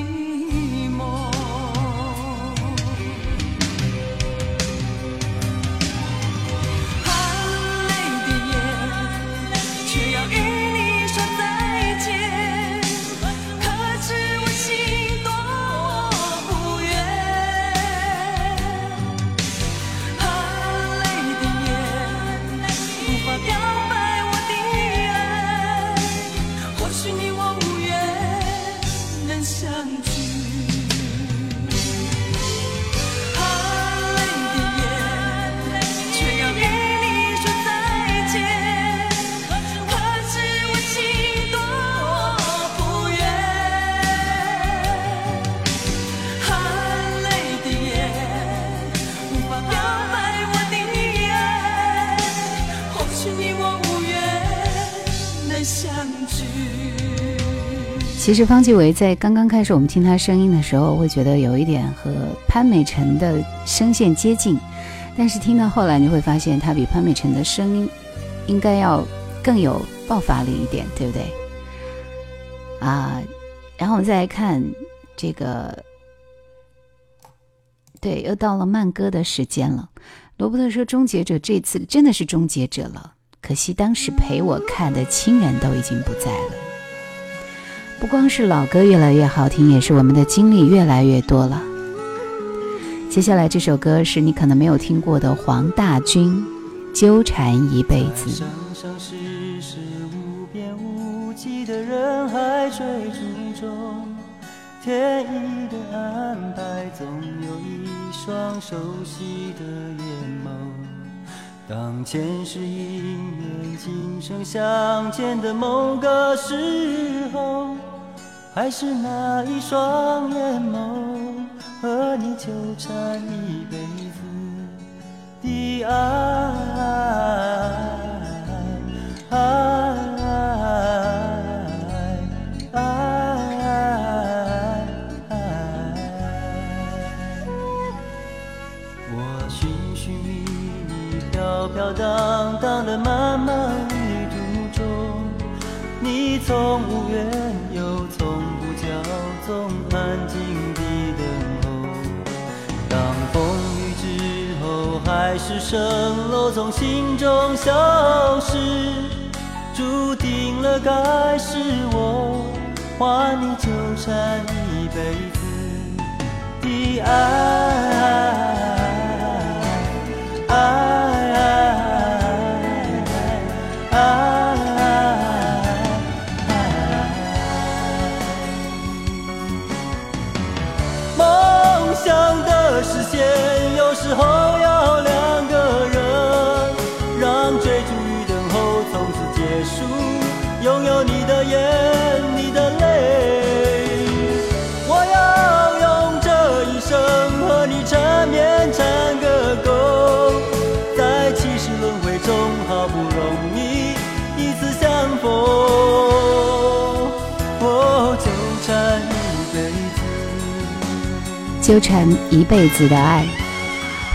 其实方季韦在刚刚开始我们听他声音的时候，会觉得有一点和潘美辰的声线接近，但是听到后来你会发现，他比潘美辰的声音应该要更有爆发力一点，对不对？啊，然后我们再来看这个，对，又到了慢歌的时间了。罗伯特说：“终结者这次真的是终结者了，可惜当时陪我看的亲人都已经不在了。”不光是老歌越来越好听，也是我们的经历越来越多了。接下来这首歌是你可能没有听过的黄大军《纠缠一辈子》。生生世世无边无际的人海追逐中，天意的安排总有一双熟悉的眼眸。当前世因缘，今生相见的某个时候，还是那一双眼眸，和你纠缠一辈子的爱，爱，爱。飘飘荡荡的漫漫旅途中，你从无缘又从不骄纵，安静地等候。当风雨之后，海市蜃楼从心中消失，注定了该是我还你纠缠一辈子的。爱纠缠一辈子的爱。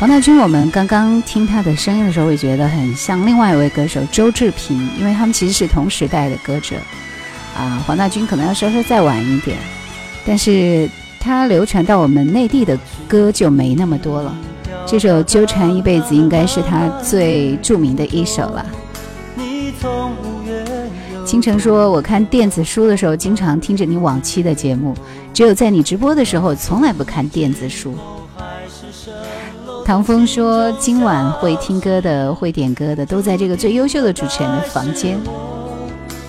黄大军，我们刚刚听他的声音的时候，会觉得很像另外一位歌手周志平，因为他们其实是同时代的歌者。啊，黄大军可能要稍稍再晚一点，但是他流传到我们内地的歌就没那么多了。这首《纠缠一辈子》应该是他最著名的一首了。倾城说：“我看电子书的时候，经常听着你往期的节目，只有在你直播的时候，从来不看电子书。”唐风说：“今晚会听歌的、会点歌的，都在这个最优秀的主持人的房间。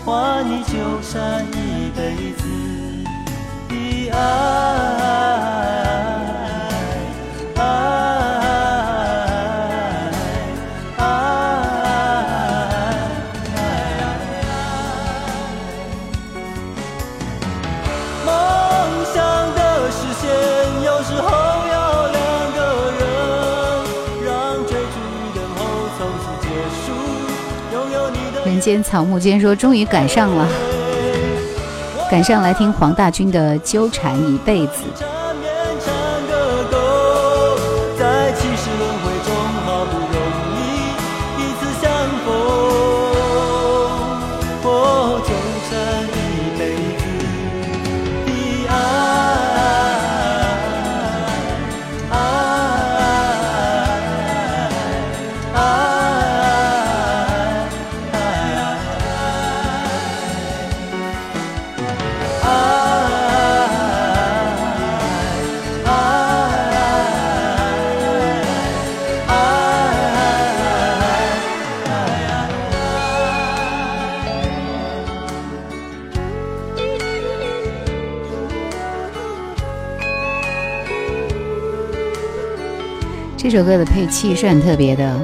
还你纠缠一辈子的，爱，间草木间说，终于赶上了，赶上来听黄大军的《纠缠一辈子》。这首歌的配器是很特别的，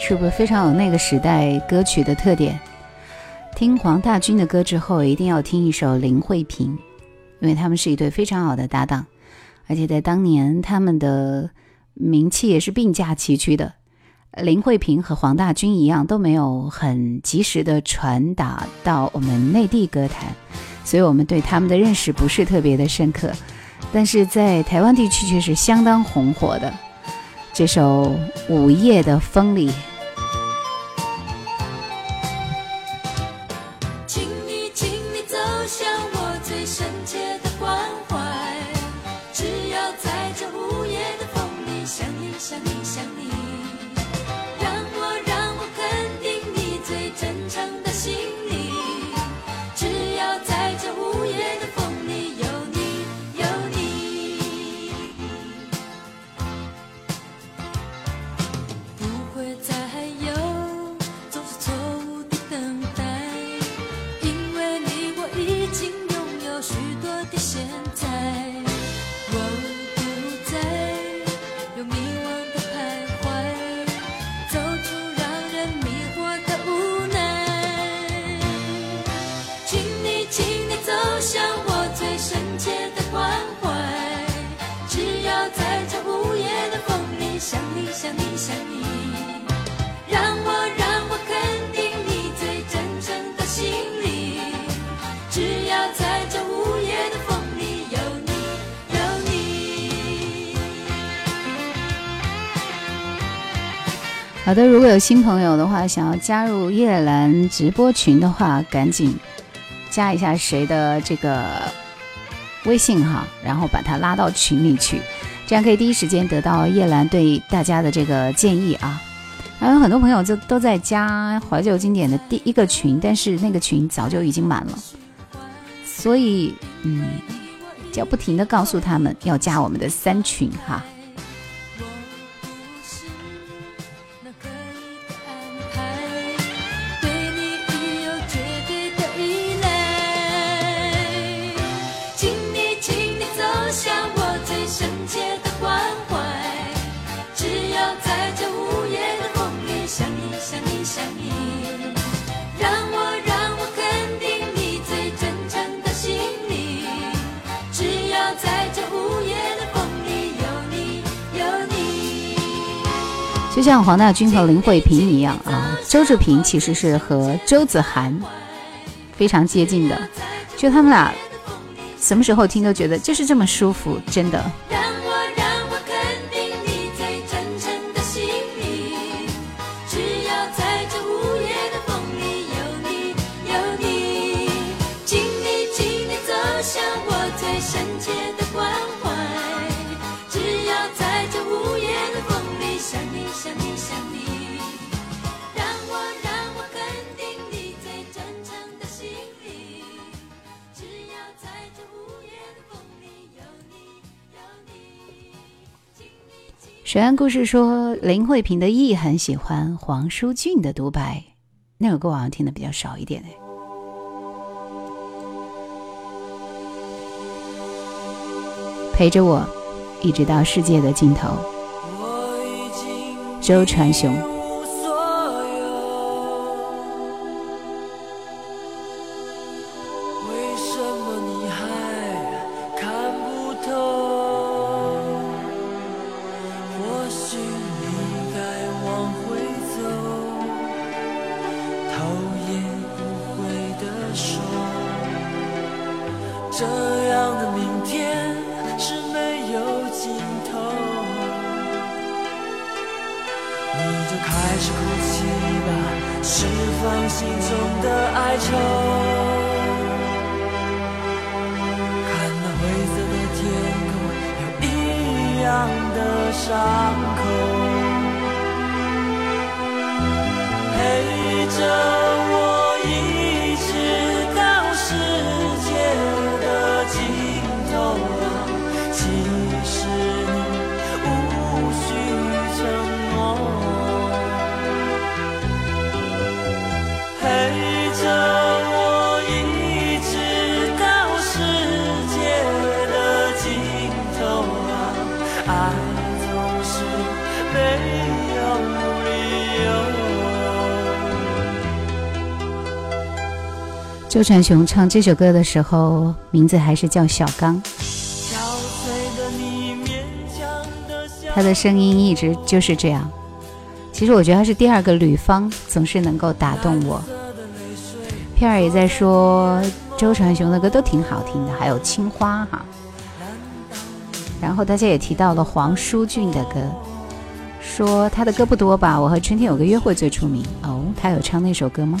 是不是非常有那个时代歌曲的特点？听黄大军的歌之后，一定要听一首林慧萍，因为他们是一对非常好的搭档，而且在当年他们的名气也是并驾齐驱的。林慧萍和黄大军一样，都没有很及时的传达到我们内地歌坛，所以我们对他们的认识不是特别的深刻，但是在台湾地区却是相当红火的。这首《午夜的风里》。好的，如果有新朋友的话，想要加入叶兰直播群的话，赶紧加一下谁的这个微信哈，然后把他拉到群里去，这样可以第一时间得到叶兰对大家的这个建议啊。还有很多朋友就都在加怀旧经典的第一个群，但是那个群早就已经满了，所以嗯，就要不停的告诉他们要加我们的三群哈。像黄大军和林慧萍一样啊，周志平其实是和周子涵非常接近的，就他们俩什么时候听都觉得就是这么舒服，真的。水岸故事说，林慧萍的意很喜欢黄舒骏的独白，那首歌我好像听的比较少一点哎。陪着我，一直到世界的尽头。周传雄。周传雄唱这首歌的时候，名字还是叫小刚。他的声音一直就是这样。其实我觉得他是第二个吕方，总是能够打动我。片儿也在说周传雄的歌都挺好听的，还有《青花》哈。然后大家也提到了黄舒骏的歌，说他的歌不多吧？我和春天有个约会最出名哦，他有唱那首歌吗？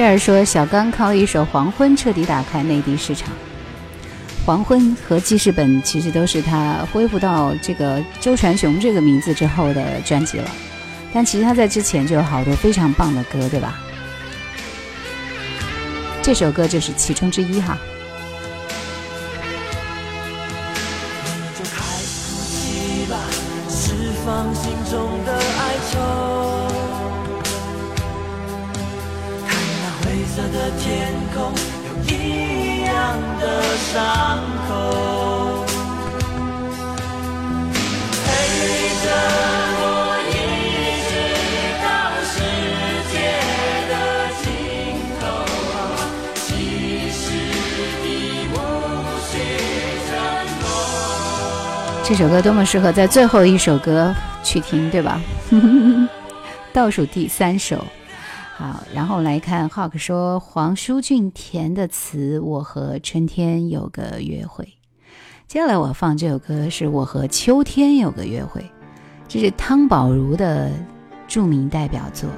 佩尔说：“小刚靠一首《黄昏》彻底打开内地市场，《黄昏》和记事本其实都是他恢复到这个周传雄这个名字之后的专辑了。但其实他在之前就有好多非常棒的歌，对吧？这首歌就是其中之一哈。”的天空有一样的伤口，陪着我一直到世界的尽头。其实你无需承诺。这首歌多么适合在最后一首歌去听，对吧？[laughs] 倒数第三首。好，然后来看 Hawk 说黄舒骏填的词《我和春天有个约会》。接下来我放这首歌是我和秋天有个约会，这是汤宝如的著名代表作。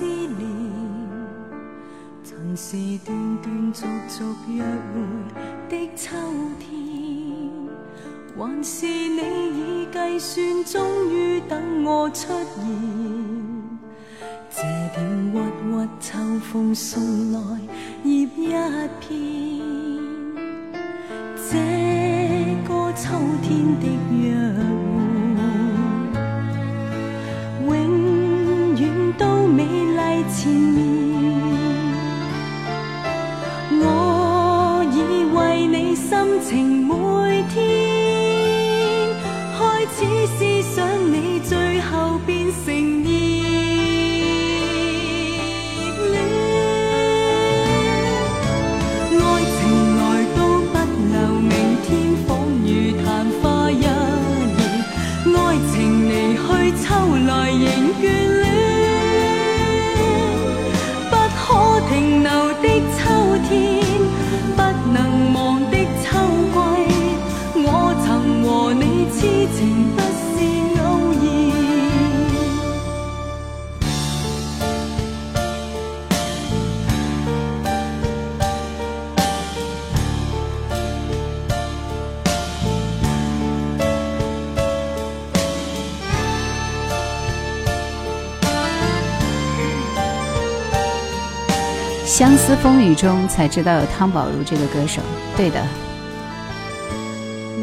思念，曾是断断续续约会的秋天，还是你已计算，终于等我出现？这点郁郁秋风送来叶一片，这个秋天的约。前。面，我已为你心情相思风雨中才知道有汤宝如这个歌手，对的。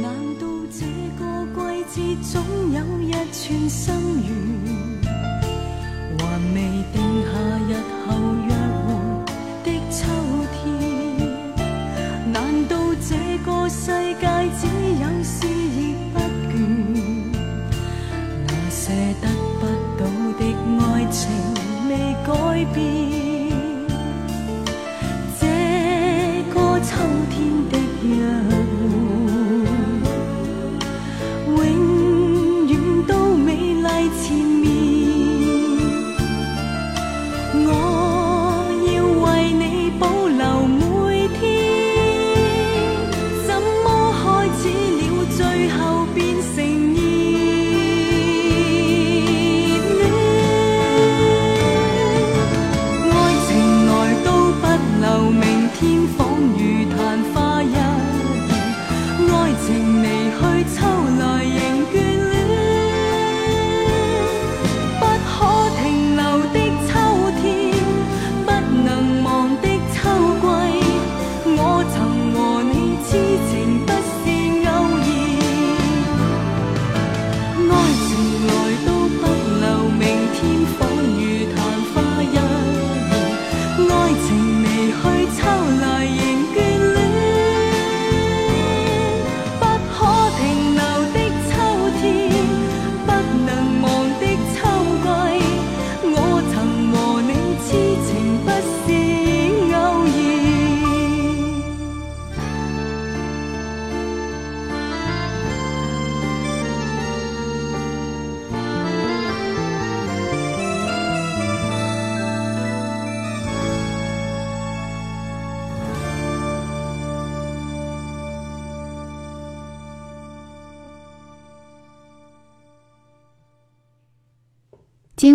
难道这个季节总有一串心愿，还未定下日后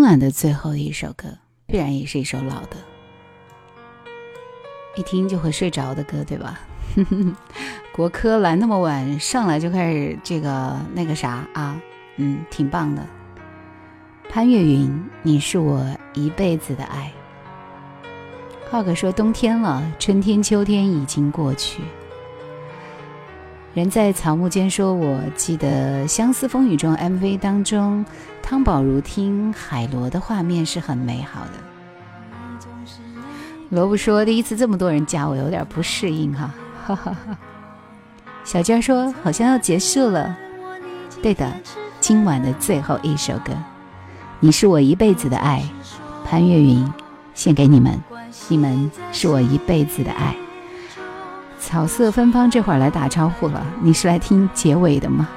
今晚的最后一首歌，必然也是一首老的，一听就会睡着的歌，对吧？[laughs] 国科来那么晚，上来就开始这个那个啥啊，嗯，挺棒的。潘越云，你是我一辈子的爱。浩哥说冬天了，春天秋天已经过去。人在草木间说，我记得《相思风雨中》MV 当中。汤宝如听海螺的画面是很美好的。萝卜说：“第一次这么多人加我，有点不适应哈。”哈哈哈。小娟说：“好像要结束了。”对的，今晚的最后一首歌，《你是我一辈子的爱》，潘越云献给你们，你们是我一辈子的爱。草色芬芳，这会儿来打招呼了，你是来听结尾的吗？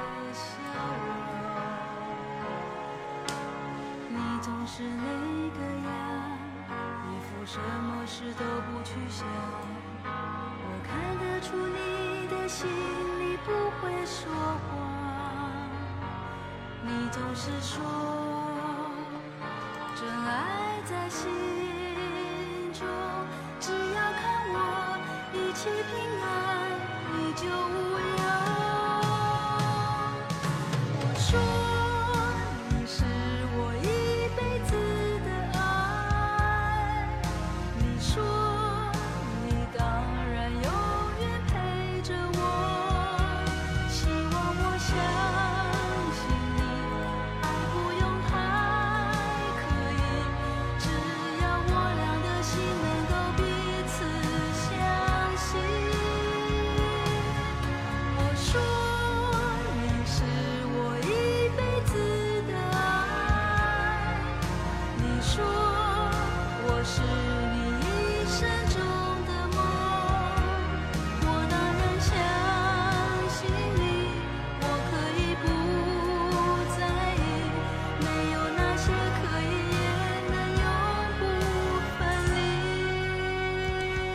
真爱在心中，只要看我一切平安，依旧无恙。我说。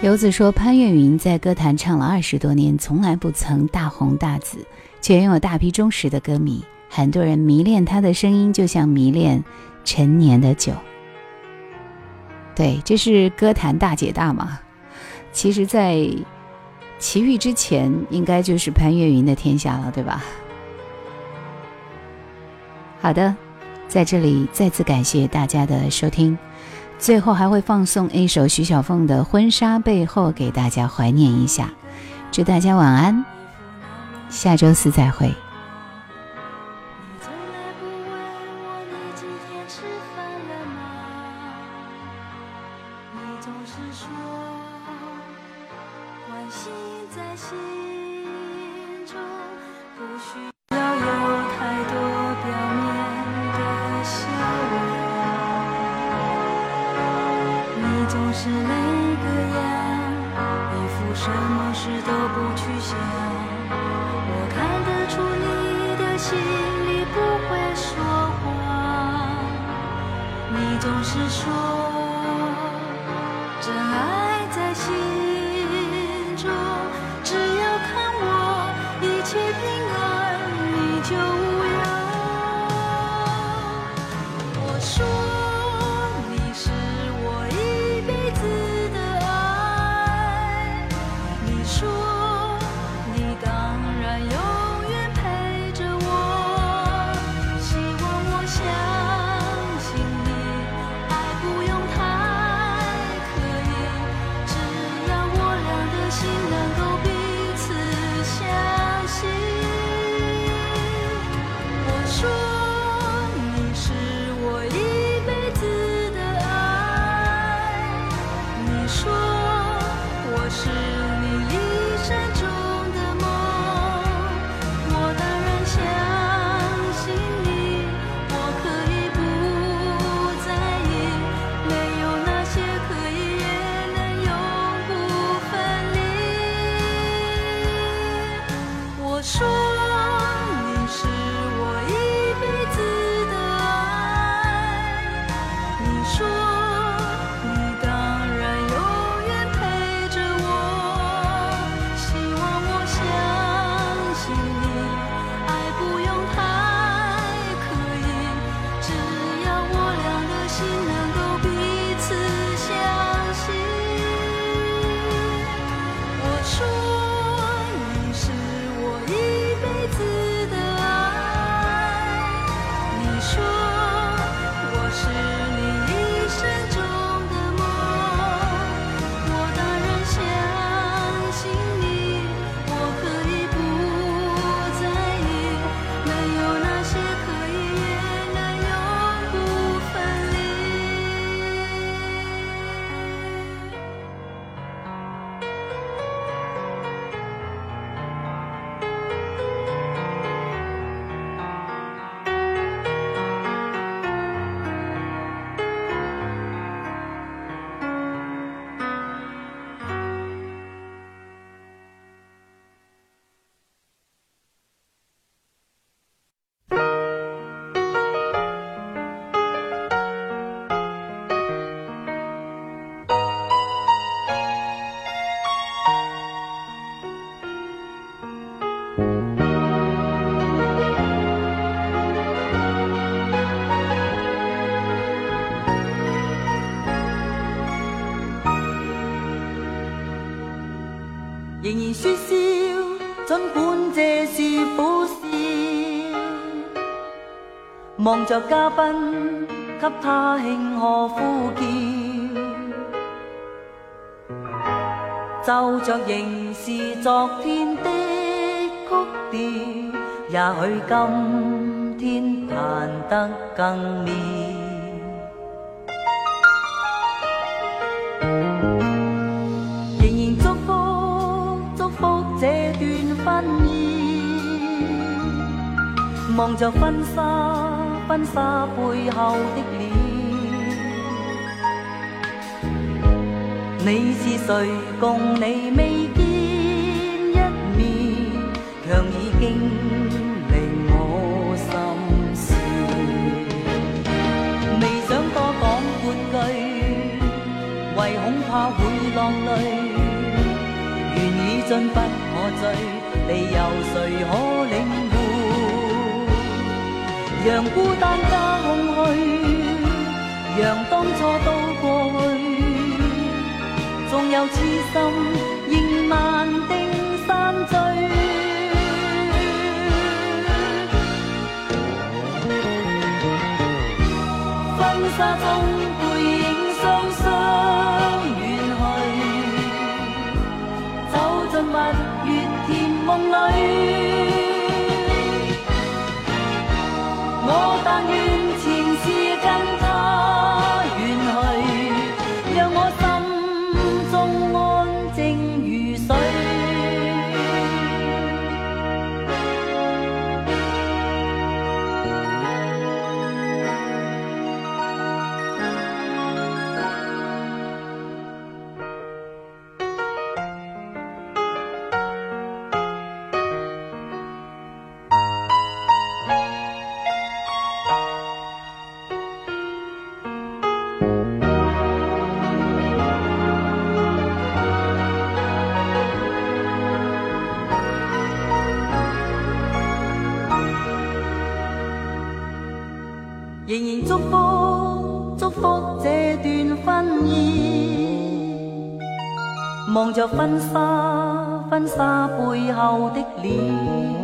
游子说：“潘越云在歌坛唱了二十多年，从来不曾大红大紫，却拥有大批忠实的歌迷。很多人迷恋他的声音，就像迷恋陈年的酒。对，这是歌坛大姐大嘛？其实，在齐豫之前，应该就是潘越云的天下了，对吧？好的，在这里再次感谢大家的收听。”最后还会放送一首徐小凤的《婚纱背后》给大家怀念一下。祝大家晚安，下周四再会。望着嘉宾，给他庆贺呼叫，奏着仍是昨天的曲调，也许今天弹得更妙。仍然祝福祝福这段婚宴，望着婚纱。婚纱背后的脸，你是谁？共你未见一面，强已经令我心事。未想多讲半句，唯恐怕会落泪。缘已尽不可追，理由谁可领？让孤单加空虚，让当初都过去，纵有痴心，着婚纱婚纱背后的脸，